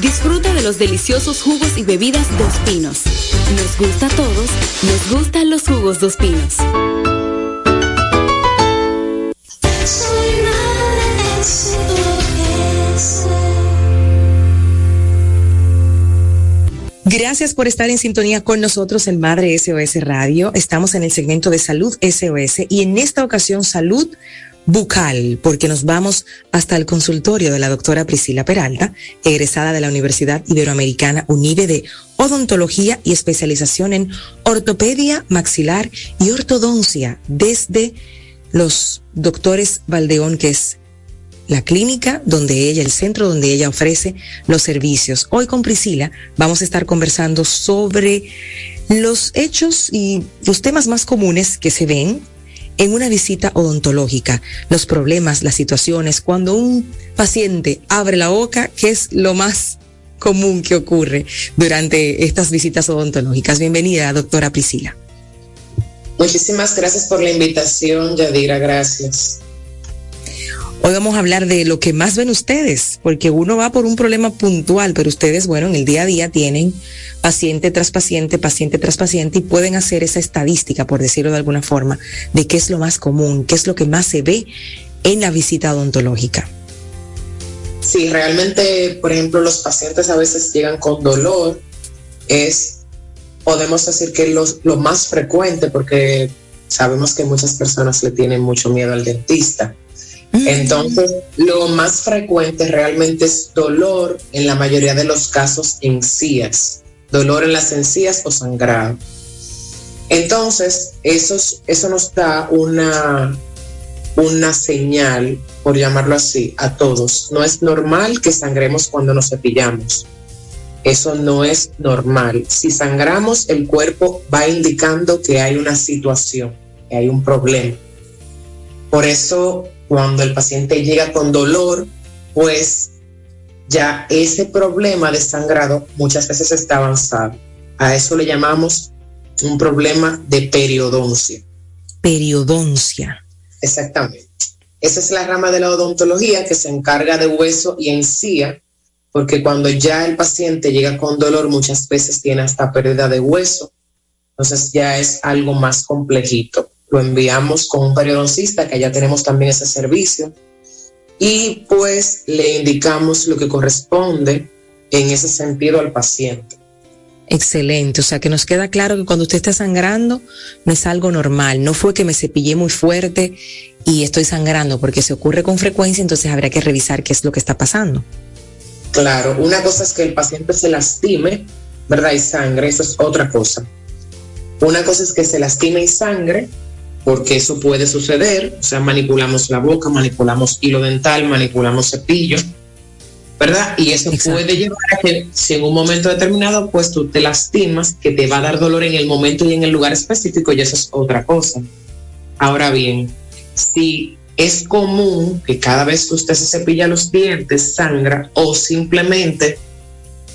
Disfruta de los deliciosos jugos y bebidas Dos Pinos. Nos gusta a todos, nos gustan los jugos Dos Pinos. Gracias por estar en sintonía con nosotros en Madre SOS Radio. Estamos en el segmento de salud SOS y en esta ocasión salud bucal, porque nos vamos hasta el consultorio de la doctora Priscila Peralta, egresada de la Universidad Iberoamericana UNIBE de Odontología y especialización en ortopedia maxilar y ortodoncia desde los doctores Valdeón, que es la clínica donde ella, el centro donde ella ofrece los servicios. Hoy con Priscila vamos a estar conversando sobre los hechos y los temas más comunes que se ven en una visita odontológica, los problemas, las situaciones, cuando un paciente abre la boca, que es lo más común que ocurre durante estas visitas odontológicas. Bienvenida, doctora Priscila. Muchísimas gracias por la invitación, Yadira, gracias. Hoy vamos a hablar de lo que más ven ustedes, porque uno va por un problema puntual, pero ustedes, bueno, en el día a día tienen paciente tras paciente, paciente tras paciente, y pueden hacer esa estadística, por decirlo de alguna forma, de qué es lo más común, qué es lo que más se ve en la visita odontológica. Sí, realmente, por ejemplo, los pacientes a veces llegan con dolor, es, podemos decir que lo, lo más frecuente, porque sabemos que muchas personas le tienen mucho miedo al dentista entonces, lo más frecuente realmente es dolor en la mayoría de los casos encías, dolor en las encías o sangrado. Entonces, eso, eso nos da una, una señal, por llamarlo así, a todos. No es normal que sangremos cuando nos cepillamos. Eso no es normal. Si sangramos, el cuerpo va indicando que hay una situación, que hay un problema. Por eso cuando el paciente llega con dolor, pues ya ese problema de sangrado muchas veces está avanzado. A eso le llamamos un problema de periodoncia. Periodoncia. Exactamente. Esa es la rama de la odontología que se encarga de hueso y encía, porque cuando ya el paciente llega con dolor muchas veces tiene hasta pérdida de hueso, entonces ya es algo más complejito lo enviamos con un periodoncista, que allá tenemos también ese servicio, y pues le indicamos lo que corresponde en ese sentido al paciente. Excelente, o sea que nos queda claro que cuando usted está sangrando no es algo normal, no fue que me cepillé muy fuerte y estoy sangrando, porque se ocurre con frecuencia, entonces habría que revisar qué es lo que está pasando. Claro, una cosa es que el paciente se lastime, ¿verdad? Y sangre, eso es otra cosa. Una cosa es que se lastime y sangre porque eso puede suceder, o sea, manipulamos la boca, manipulamos hilo dental, manipulamos cepillo, ¿verdad? Y eso puede llevar a que si en un momento determinado, pues tú te lastimas, que te va a dar dolor en el momento y en el lugar específico, y eso es otra cosa. Ahora bien, si es común que cada vez que usted se cepilla los dientes sangra o simplemente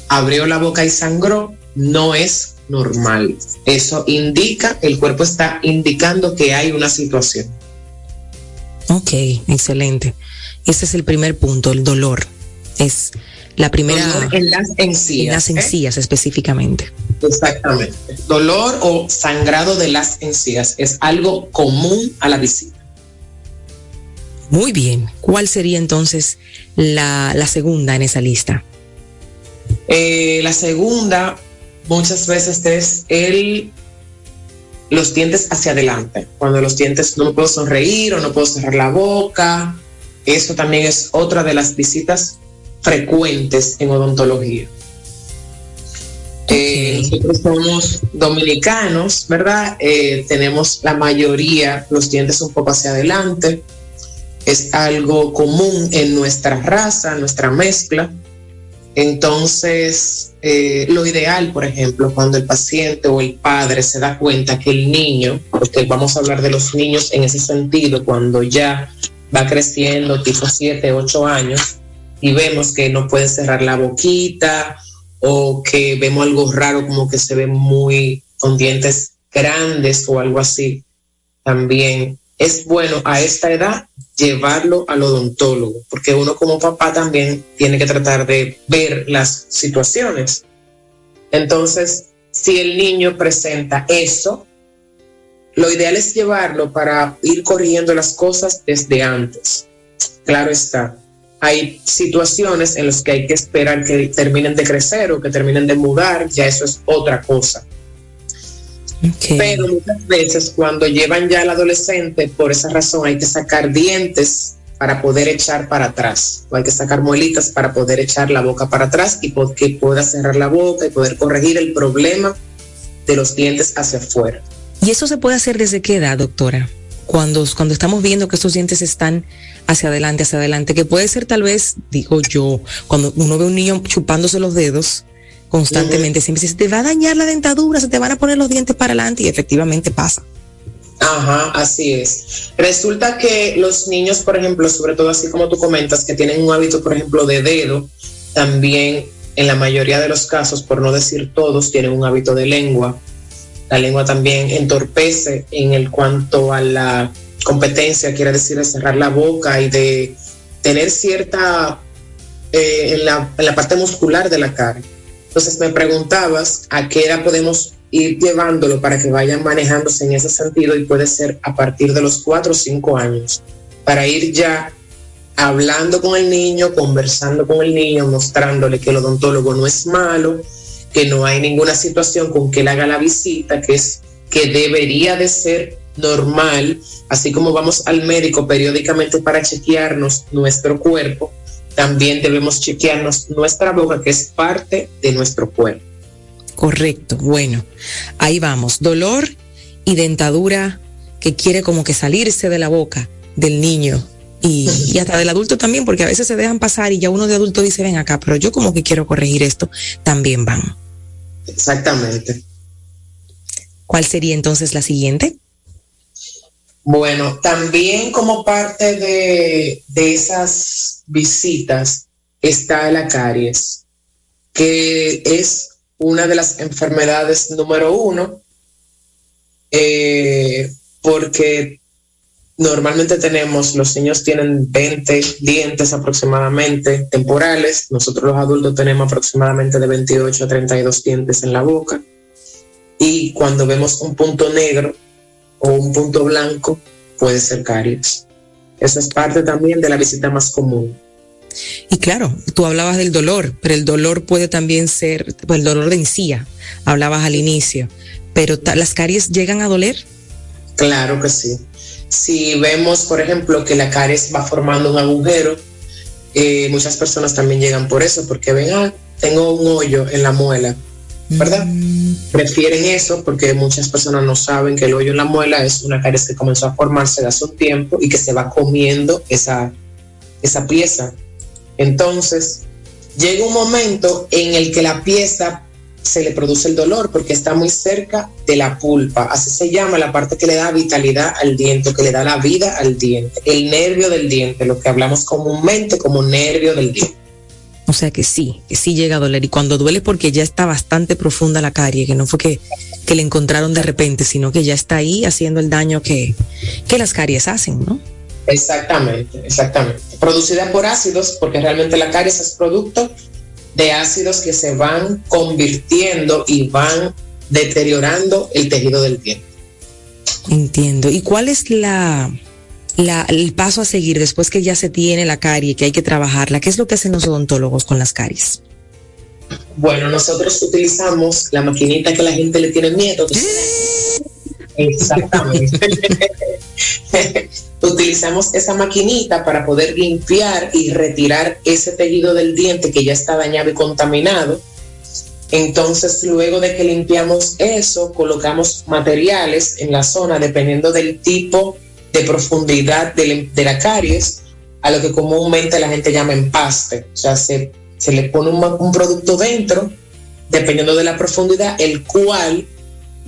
abrió la boca y sangró, no es normal. Eso indica, el cuerpo está indicando que hay una situación. Ok, excelente. Ese es el primer punto, el dolor. Es la primera... en las encías. En las ¿eh? encías específicamente. Exactamente. Dolor o sangrado de las encías es algo común a la visita. Muy bien. ¿Cuál sería entonces la, segunda en esa lista? Eh, la segunda muchas veces es el los dientes hacia adelante. Cuando los dientes no puedo sonreír o no puedo cerrar la boca. Eso también es otra de las visitas frecuentes en odontología. Eh, nosotros somos dominicanos, ¿verdad? Eh, tenemos la mayoría los dientes un poco hacia adelante. Es algo común en nuestra raza, nuestra mezcla. Entonces, eh, lo ideal, por ejemplo, cuando el paciente o el padre se da cuenta que el niño, porque vamos a hablar de los niños en ese sentido, cuando ya va creciendo, tipo 7, 8 años, y vemos que no puede cerrar la boquita o que vemos algo raro como que se ve muy con dientes grandes o algo así, también es bueno a esta edad llevarlo al odontólogo, porque uno como papá también tiene que tratar de ver las situaciones. Entonces, si el niño presenta eso, lo ideal es llevarlo para ir corrigiendo las cosas desde antes. Claro está. Hay situaciones en las que hay que esperar que terminen de crecer o que terminen de mudar, ya eso es otra cosa. Pero muchas veces cuando llevan ya al adolescente, por esa razón hay que sacar dientes para poder echar para atrás, o hay que sacar muelitas para poder echar la boca para atrás y que pueda cerrar la boca y poder corregir el problema de los dientes hacia afuera. ¿Y eso se puede hacer desde qué edad, doctora? Cuando, cuando estamos viendo que estos dientes están hacia adelante, hacia adelante, que puede ser tal vez, digo yo, cuando uno ve a un niño chupándose los dedos, constantemente. Siempre se te va a dañar la dentadura, se te van a poner los dientes para adelante y efectivamente pasa. Ajá, así es. Resulta que los niños, por ejemplo, sobre todo así como tú comentas, que tienen un hábito, por ejemplo, de dedo, también en la mayoría de los casos, por no decir todos, tienen un hábito de lengua. La lengua también entorpece en el cuanto a la competencia, quiere decir de cerrar la boca y de tener cierta eh, en, la, en la parte muscular de la cara. Entonces me preguntabas a qué edad podemos ir llevándolo para que vayan manejándose en ese sentido y puede ser a partir de los cuatro o cinco años, para ir ya hablando con el niño, conversando con el niño, mostrándole que el odontólogo no es malo, que no hay ninguna situación con que él haga la visita, que es que debería de ser normal, así como vamos al médico periódicamente para chequearnos nuestro cuerpo, también debemos chequearnos nuestra boca, que es parte de nuestro cuerpo. Correcto, bueno, ahí vamos. Dolor y dentadura que quiere como que salirse de la boca del niño y, y, hasta del adulto también, porque a veces se dejan pasar y ya uno de adulto dice, ven acá, pero yo como que quiero corregir esto, también van. Exactamente. ¿Cuál sería entonces la siguiente? Bueno, también como parte de, de esas visitas está la caries, que es una de las enfermedades número uno, eh, porque normalmente tenemos, los niños tienen 20 dientes aproximadamente temporales, nosotros los adultos tenemos aproximadamente de 28 a 32 dientes en la boca, y cuando vemos un punto negro o un punto blanco, puede ser caries. Eso es parte también de la visita más común. Y claro, tú hablabas del dolor, pero el dolor puede también ser, pues el dolor de encía, hablabas al inicio, pero ¿las caries llegan a doler? Claro que sí. Si vemos, por ejemplo, que la caries va formando un agujero, eh, muchas personas también llegan por eso, porque ven, ah, tengo un hoyo en la muela, ¿verdad? Prefieren eso porque muchas personas no saben que el hoyo en la muela es una caries que comenzó a formarse hace un tiempo y que se va comiendo esa, esa pieza. Entonces, llega un momento en el que la pieza se le produce el dolor porque está muy cerca de la pulpa. Así se llama la parte que le da vitalidad al diente, que le da la vida al diente, el nervio del diente, lo que hablamos comúnmente como nervio del diente. O sea que sí, que sí llega a doler. Y cuando duele porque ya está bastante profunda la carie, que no fue que, que le encontraron de repente, sino que ya está ahí haciendo el daño que, que las caries hacen, ¿no? Exactamente, exactamente. Producida por ácidos, porque realmente la caries es producto de ácidos que se van convirtiendo y van deteriorando el tejido del diente. Entiendo. ¿Y cuál es la, la, el paso a seguir después que ya se tiene la carie, que hay que trabajarla? ¿Qué es lo que hacen los odontólogos con las caries? Bueno, nosotros utilizamos la maquinita que la gente le tiene miedo. Exactamente. Utilizamos esa maquinita para poder limpiar y retirar ese tejido del diente que ya está dañado y contaminado. Entonces, luego de que limpiamos eso, colocamos materiales en la zona dependiendo del tipo de profundidad de, la caries, a lo que comúnmente la gente llama empaste. O sea, se, se le pone un, producto dentro, dependiendo de la profundidad, el cual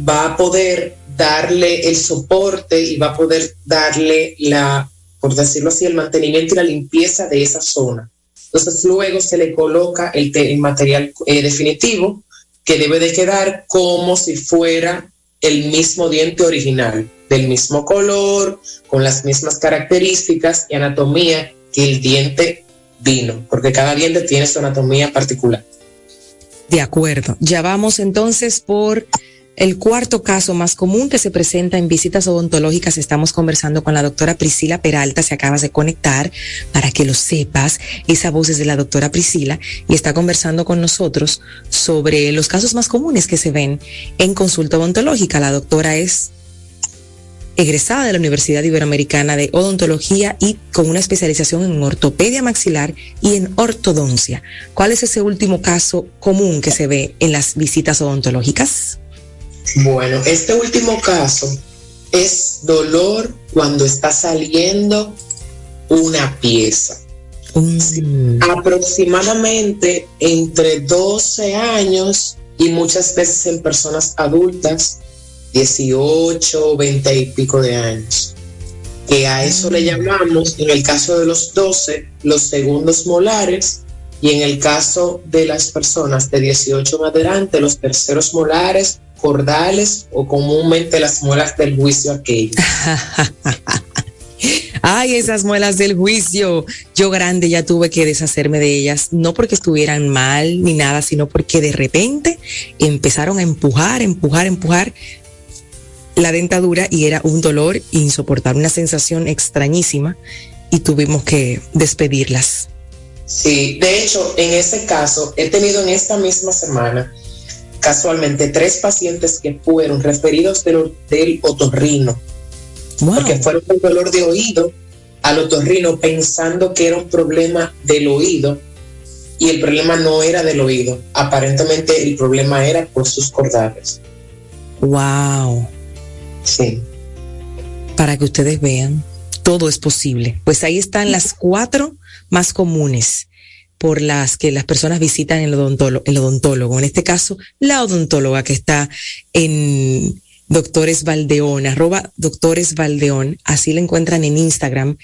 va a poder darle el soporte y va a poder darle la, por decirlo así, el mantenimiento y la limpieza de esa zona. Entonces luego se le coloca el, el material eh, definitivo que debe de quedar como si fuera el mismo diente original, del mismo color, con las mismas características y anatomía que el diente vino, porque cada diente tiene su anatomía particular. De acuerdo. Ya vamos entonces por el cuarto caso más común que se presenta en visitas odontológicas, estamos conversando con la doctora Priscila Peralta, se acabas de conectar para que lo sepas, esa voz es de la doctora Priscila y está conversando con nosotros sobre los casos más comunes que se ven en consulta odontológica. La doctora es egresada de la Universidad Iberoamericana de Odontología y con una especialización en ortopedia maxilar y en ortodoncia. ¿Cuál es ese último caso común que se ve en las visitas odontológicas? Bueno, este último caso es dolor cuando está saliendo una pieza. Mm. Aproximadamente entre 12 años y muchas veces en personas adultas 18, 20 y pico de años. Que a eso le llamamos, en el caso de los 12, los segundos molares, y en el caso de las personas de 18 en adelante, los terceros molares, cordales o comúnmente las muelas del juicio aquello. Ay, esas muelas del juicio. Yo grande ya tuve que deshacerme de ellas, no porque estuvieran mal ni nada, sino porque de repente empezaron a empujar, empujar, empujar la dentadura y era un dolor insoportable, una sensación extrañísima y tuvimos que despedirlas. Sí, de hecho, en ese caso, he tenido en esta misma semana casualmente tres pacientes que fueron referidos del, del otorrino porque fueron un dolor de oído al otorrino pensando que era un problema del oído y el problema no era del oído. Aparentemente el problema era por sus cordales. Wow. Sí. Para que ustedes vean, todo es posible. Pues ahí están las cuatro más comunes por las que las personas visitan el odontólogo, el odontólogo. En este caso, la odontóloga que está en Doctores Valdeón, arroba Doctores Valdeón, así la encuentran en Instagram.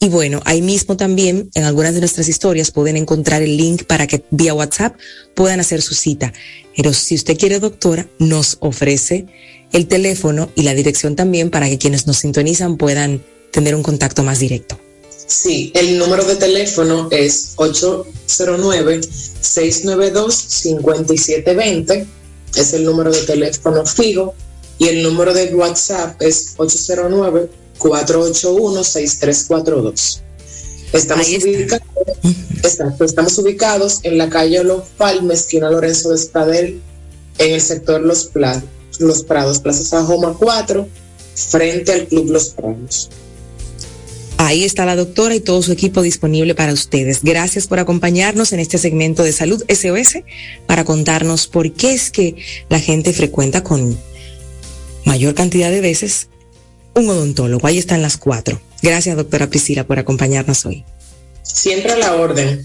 Y bueno, ahí mismo también en algunas de nuestras historias pueden encontrar el link para que vía WhatsApp puedan hacer su cita. Pero si usted quiere doctora, nos ofrece el teléfono y la dirección también para que quienes nos sintonizan puedan tener un contacto más directo. Sí, el número de teléfono es 809-692-5720. Es el número de teléfono fijo y el número de WhatsApp es 809-481-6342. Estamos ubicados, estamos ubicados en la calle Los Palmes, esquina Lorenzo de Espadel, en el sector Los, Los Prados, Plaza Sajoma 4, frente al Club Los Prados. Ahí está la doctora y todo su equipo disponible para ustedes. Gracias por acompañarnos en este segmento de Salud SOS para contarnos por qué es que la gente frecuenta con mayor cantidad de veces un odontólogo. Ahí están las cuatro. Gracias, doctora Priscila, por acompañarnos hoy. Siempre a la orden.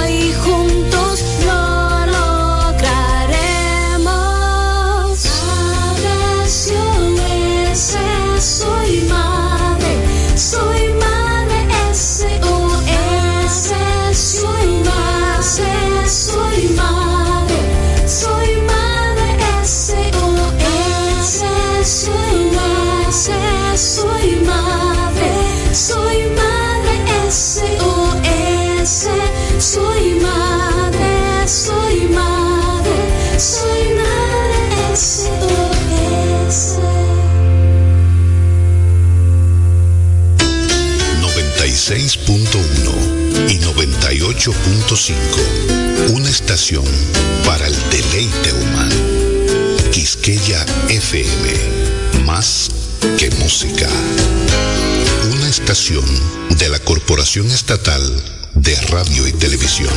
98.5. Una estación para el deleite humano. Quisqueya FM. Más que música. Una estación de la Corporación Estatal de Radio y Televisión.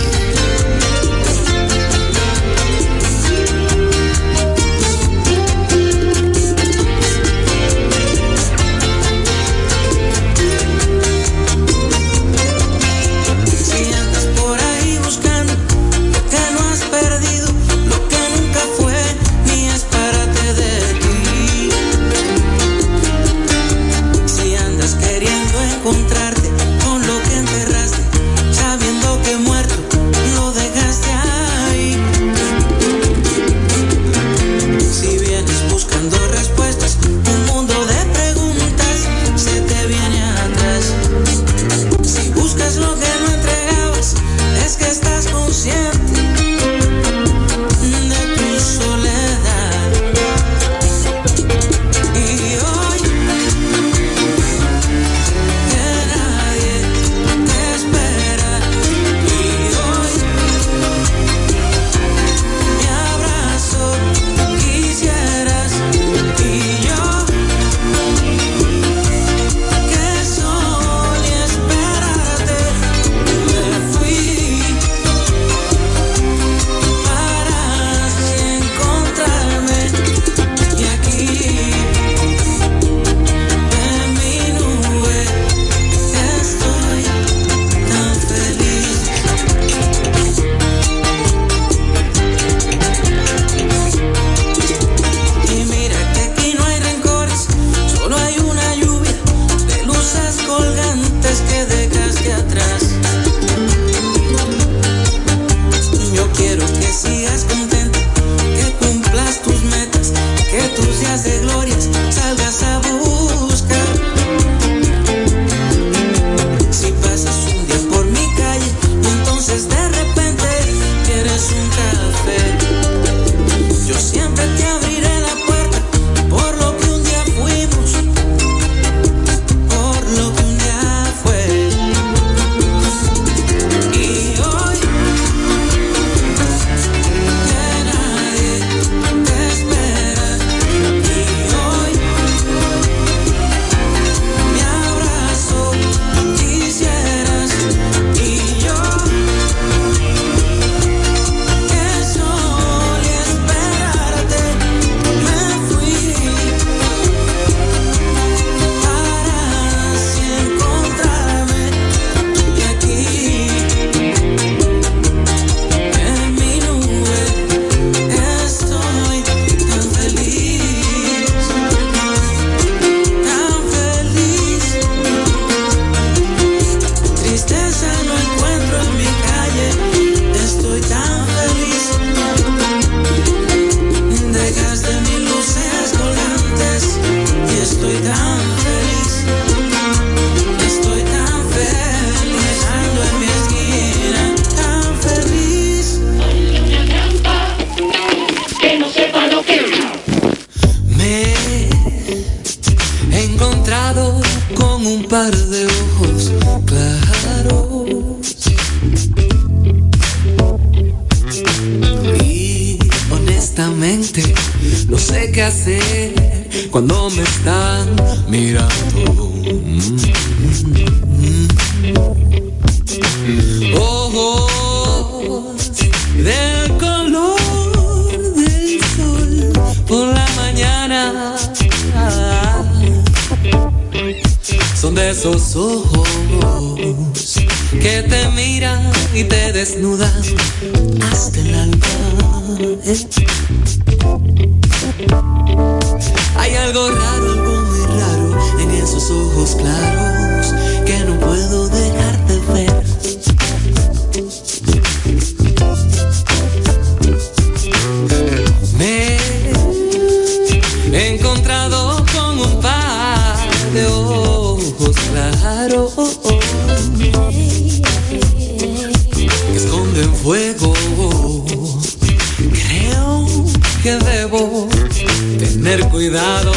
tener cuidado,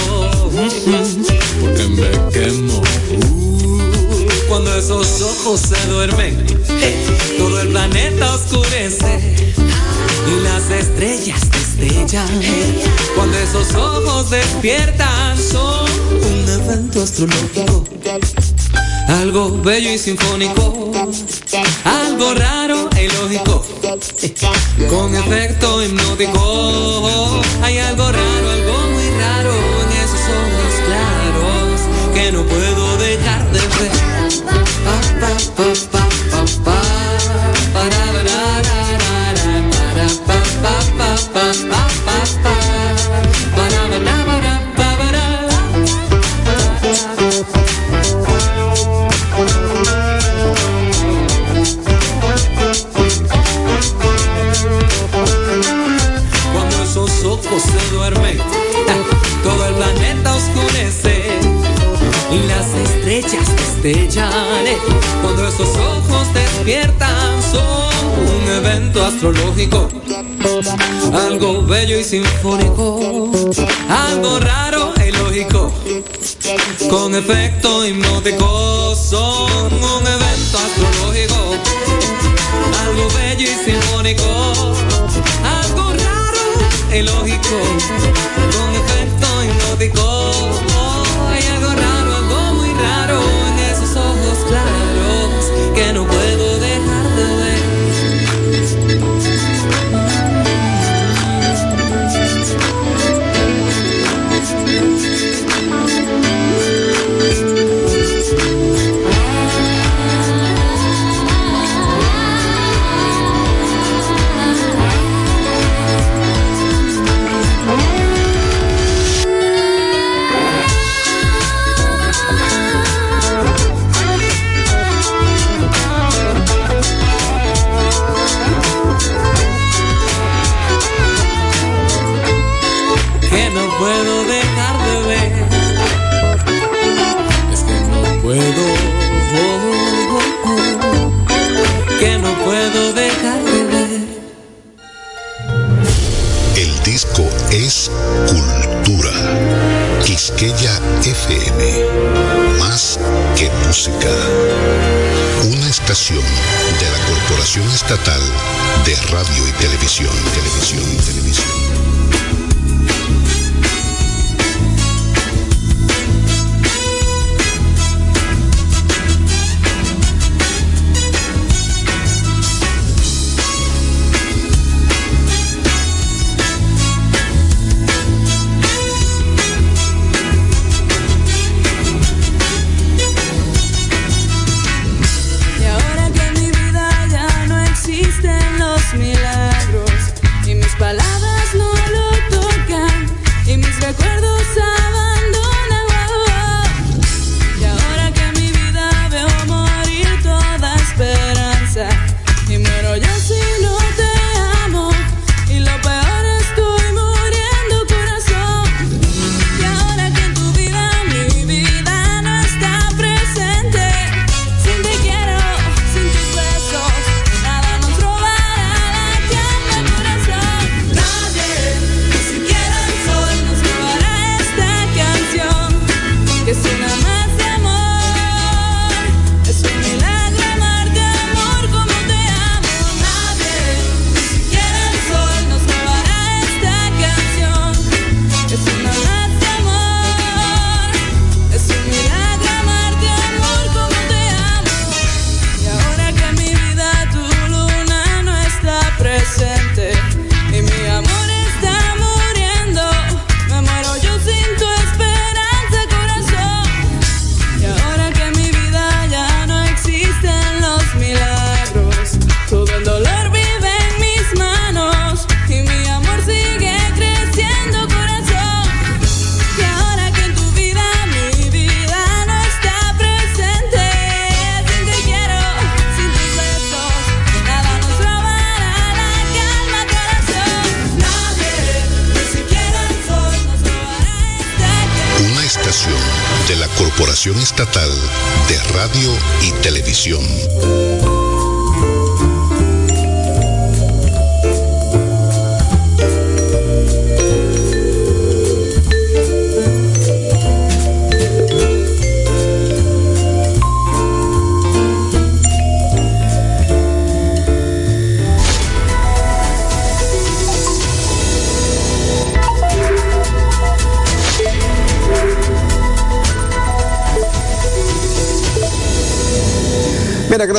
porque me quemo. Cuando esos ojos se duermen, todo el planeta oscurece y las estrellas destellan. Cuando esos ojos despiertan, son un evento astrológico bello y sinfónico, algo raro e ilógico, con efecto hipnótico. Hay algo raro, algo muy raro en esos ojos claros que no puedo Cuando esos ojos despiertan son un evento astrológico. Algo bello y sinfónico. Algo raro e ilógico. Con efecto hipnótico son un evento astrológico. Algo bello y sinfónico. Algo raro e ilógico. Con efecto hipnótico.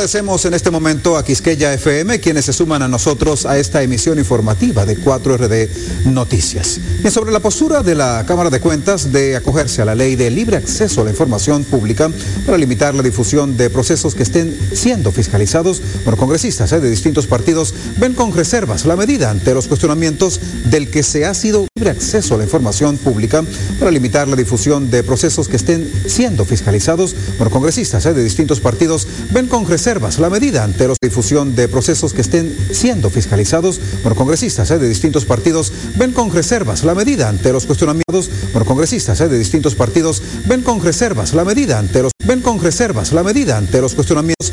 Agradecemos en este momento a Quisqueya FM, quienes se suman a nosotros a esta emisión informativa de 4RD Noticias. Y sobre la postura de la Cámara de Cuentas de acogerse a la ley de libre acceso a la información pública para limitar la difusión de procesos que estén siendo fiscalizados por congresistas ¿eh? de distintos partidos, ven con reservas la medida ante los cuestionamientos del que se ha sido libre acceso a la información pública para limitar la difusión de procesos que estén siendo fiscalizados por congresistas ¿eh? de distintos partidos, ven con la medida ante la difusión de procesos que estén siendo fiscalizados por congresistas ¿eh? de distintos partidos, ven con reservas la medida ante los cuestionamientos por congresistas ¿eh? de distintos partidos, ven con reservas la medida ante los ven con reservas la medida ante los cuestionamientos